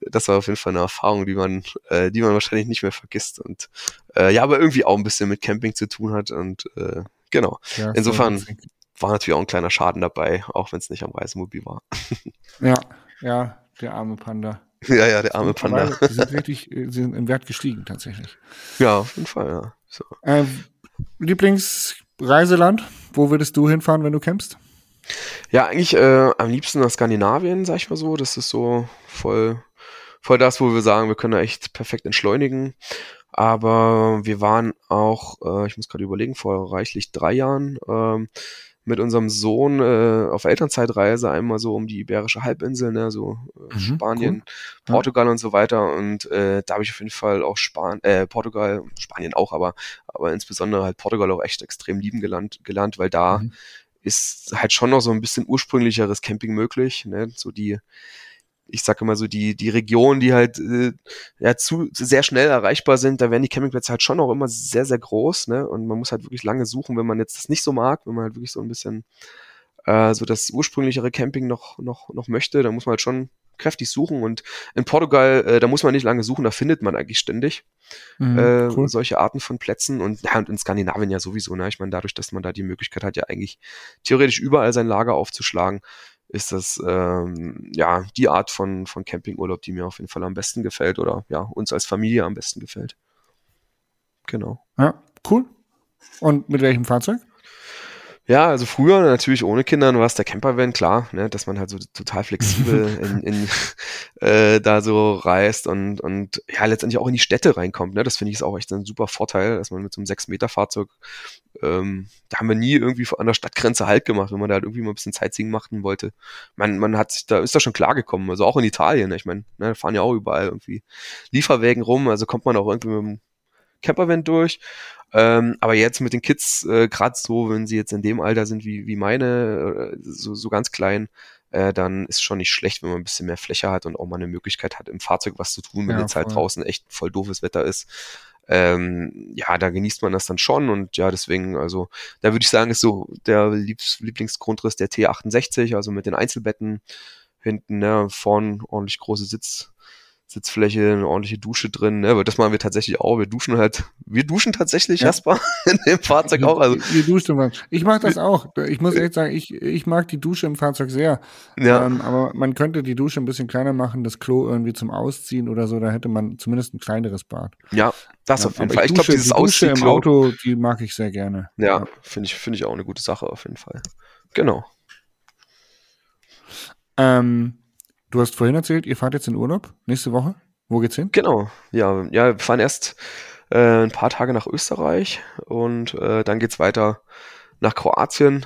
das war auf jeden Fall eine Erfahrung, die man, äh, die man wahrscheinlich nicht mehr vergisst. Und äh, ja, aber irgendwie auch ein bisschen mit Camping zu tun hat. Und äh, genau. Ja, Insofern war natürlich auch ein kleiner Schaden dabei, auch wenn es nicht am Reisemobil war. Ja, ja, der arme Panda. Ja, ja, der arme Panda. Sie sind richtig, sie sind im Wert gestiegen tatsächlich. Ja, auf jeden Fall, ja. So. Ähm, Lieblingsreiseland, wo würdest du hinfahren, wenn du campst? Ja, eigentlich äh, am liebsten nach Skandinavien, sag ich mal so. Das ist so voll, voll das, wo wir sagen, wir können da echt perfekt entschleunigen. Aber wir waren auch, äh, ich muss gerade überlegen, vor reichlich drei Jahren ähm, mit unserem Sohn äh, auf Elternzeitreise einmal so um die Iberische Halbinsel, ne, so äh, mhm, Spanien, cool. Portugal ja. und so weiter. Und äh, da habe ich auf jeden Fall auch Span äh, Portugal, Spanien auch, aber, aber insbesondere halt Portugal auch echt extrem lieben gelernt, gelernt weil da mhm. ist halt schon noch so ein bisschen ursprünglicheres Camping möglich. Ne? So die ich sage immer so, die, die Regionen, die halt äh, ja, zu sehr schnell erreichbar sind, da werden die Campingplätze halt schon auch immer sehr, sehr groß, ne? Und man muss halt wirklich lange suchen, wenn man jetzt das nicht so mag, wenn man halt wirklich so ein bisschen äh, so das ursprünglichere Camping noch, noch, noch möchte, dann muss man halt schon kräftig suchen. Und in Portugal, äh, da muss man nicht lange suchen, da findet man eigentlich ständig mhm, äh, cool. solche Arten von Plätzen. Und, ja, und in Skandinavien ja sowieso, ne? Ich meine, dadurch, dass man da die Möglichkeit hat, ja eigentlich theoretisch überall sein Lager aufzuschlagen, ist das ähm, ja die Art von, von Campingurlaub, die mir auf jeden Fall am besten gefällt oder ja, uns als Familie am besten gefällt. Genau. Ja, cool. Und mit welchem Fahrzeug? Ja, also früher natürlich ohne Kindern war es der Campervan, klar, ne, dass man halt so total flexibel in, in, äh, da so reist und, und ja, letztendlich auch in die Städte reinkommt. Ne? Das finde ich ist auch echt ein super Vorteil, dass man mit so einem 6-Meter-Fahrzeug, ähm, da haben wir nie irgendwie an der Stadtgrenze Halt gemacht, wenn man da halt irgendwie mal ein bisschen Sightseeing machen wollte. Man, man hat sich da, ist da schon klar gekommen, also auch in Italien, ne? ich meine, ne, fahren ja auch überall irgendwie Lieferwägen rum, also kommt man auch irgendwie mit dem Campervan durch. Ähm, aber jetzt mit den Kids, äh, gerade so, wenn sie jetzt in dem Alter sind wie, wie meine, äh, so, so ganz klein, äh, dann ist schon nicht schlecht, wenn man ein bisschen mehr Fläche hat und auch mal eine Möglichkeit hat, im Fahrzeug was zu tun, wenn ja, jetzt halt draußen echt voll doofes Wetter ist. Ähm, ja, da genießt man das dann schon und ja, deswegen, also da würde ich sagen, ist so der Liebs Lieblingsgrundriss der T68, also mit den Einzelbetten hinten, ne, vorn ordentlich große Sitz, Sitzfläche, eine ordentliche Dusche drin, ne? Aber das machen wir tatsächlich auch. Wir duschen halt, wir duschen tatsächlich, ja. Jasper, in dem Fahrzeug auch. Also, wir duschen mal. Ich mag das auch. Ich muss echt sagen, ich, ich mag die Dusche im Fahrzeug sehr. Ja. Ähm, aber man könnte die Dusche ein bisschen kleiner machen, das Klo irgendwie zum Ausziehen oder so, da hätte man zumindest ein kleineres Bad. Ja, das auf jeden Fall. Ich, ich glaube, dieses die Dusche im Auto, die mag ich sehr gerne. Ja, ja. finde ich, finde ich auch eine gute Sache auf jeden Fall. Genau. Ähm, Du hast vorhin erzählt, ihr fahrt jetzt in Urlaub nächste Woche. Wo geht's hin? Genau, ja, ja, wir fahren erst äh, ein paar Tage nach Österreich und äh, dann geht's weiter nach Kroatien.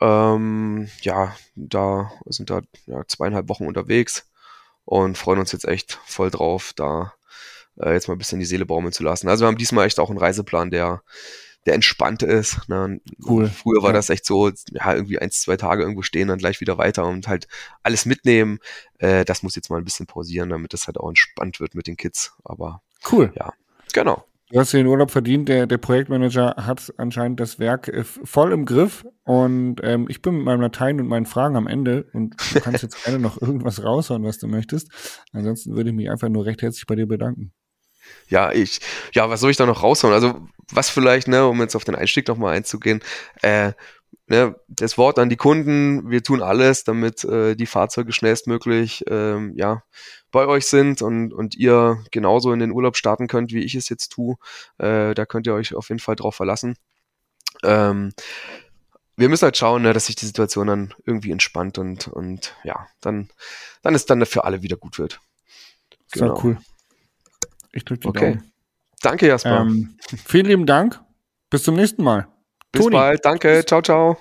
Ähm, ja, da sind da ja, zweieinhalb Wochen unterwegs und freuen uns jetzt echt voll drauf, da äh, jetzt mal ein bisschen die Seele baumeln zu lassen. Also wir haben diesmal echt auch einen Reiseplan, der der entspannt ist. Ne? Cool. Früher war ja. das echt so, ja, irgendwie eins, zwei Tage irgendwo stehen, dann gleich wieder weiter und halt alles mitnehmen. Äh, das muss jetzt mal ein bisschen pausieren, damit das halt auch entspannt wird mit den Kids. Aber cool. Ja, genau. Du hast den Urlaub verdient. Der, der Projektmanager hat anscheinend das Werk äh, voll im Griff. Und ähm, ich bin mit meinem Latein und meinen Fragen am Ende. Und du kannst jetzt gerne noch irgendwas raushauen, was du möchtest. Ansonsten würde ich mich einfach nur recht herzlich bei dir bedanken ja, ich, ja, was soll ich da noch raushauen? Also, was vielleicht, ne, um jetzt auf den Einstieg nochmal einzugehen, äh, ne, das Wort an die Kunden, wir tun alles, damit äh, die Fahrzeuge schnellstmöglich ähm, ja, bei euch sind und, und ihr genauso in den Urlaub starten könnt, wie ich es jetzt tue. Äh, da könnt ihr euch auf jeden Fall drauf verlassen. Ähm, wir müssen halt schauen, ne, dass sich die Situation dann irgendwie entspannt und, und ja, dann, dann ist dann für alle wieder gut wird. Genau. Sehr cool. Ich drücke die okay. Daumen. Danke, Jasper. Ähm, vielen lieben Dank. Bis zum nächsten Mal. Bis Toni. bald. Danke. Ciao, ciao.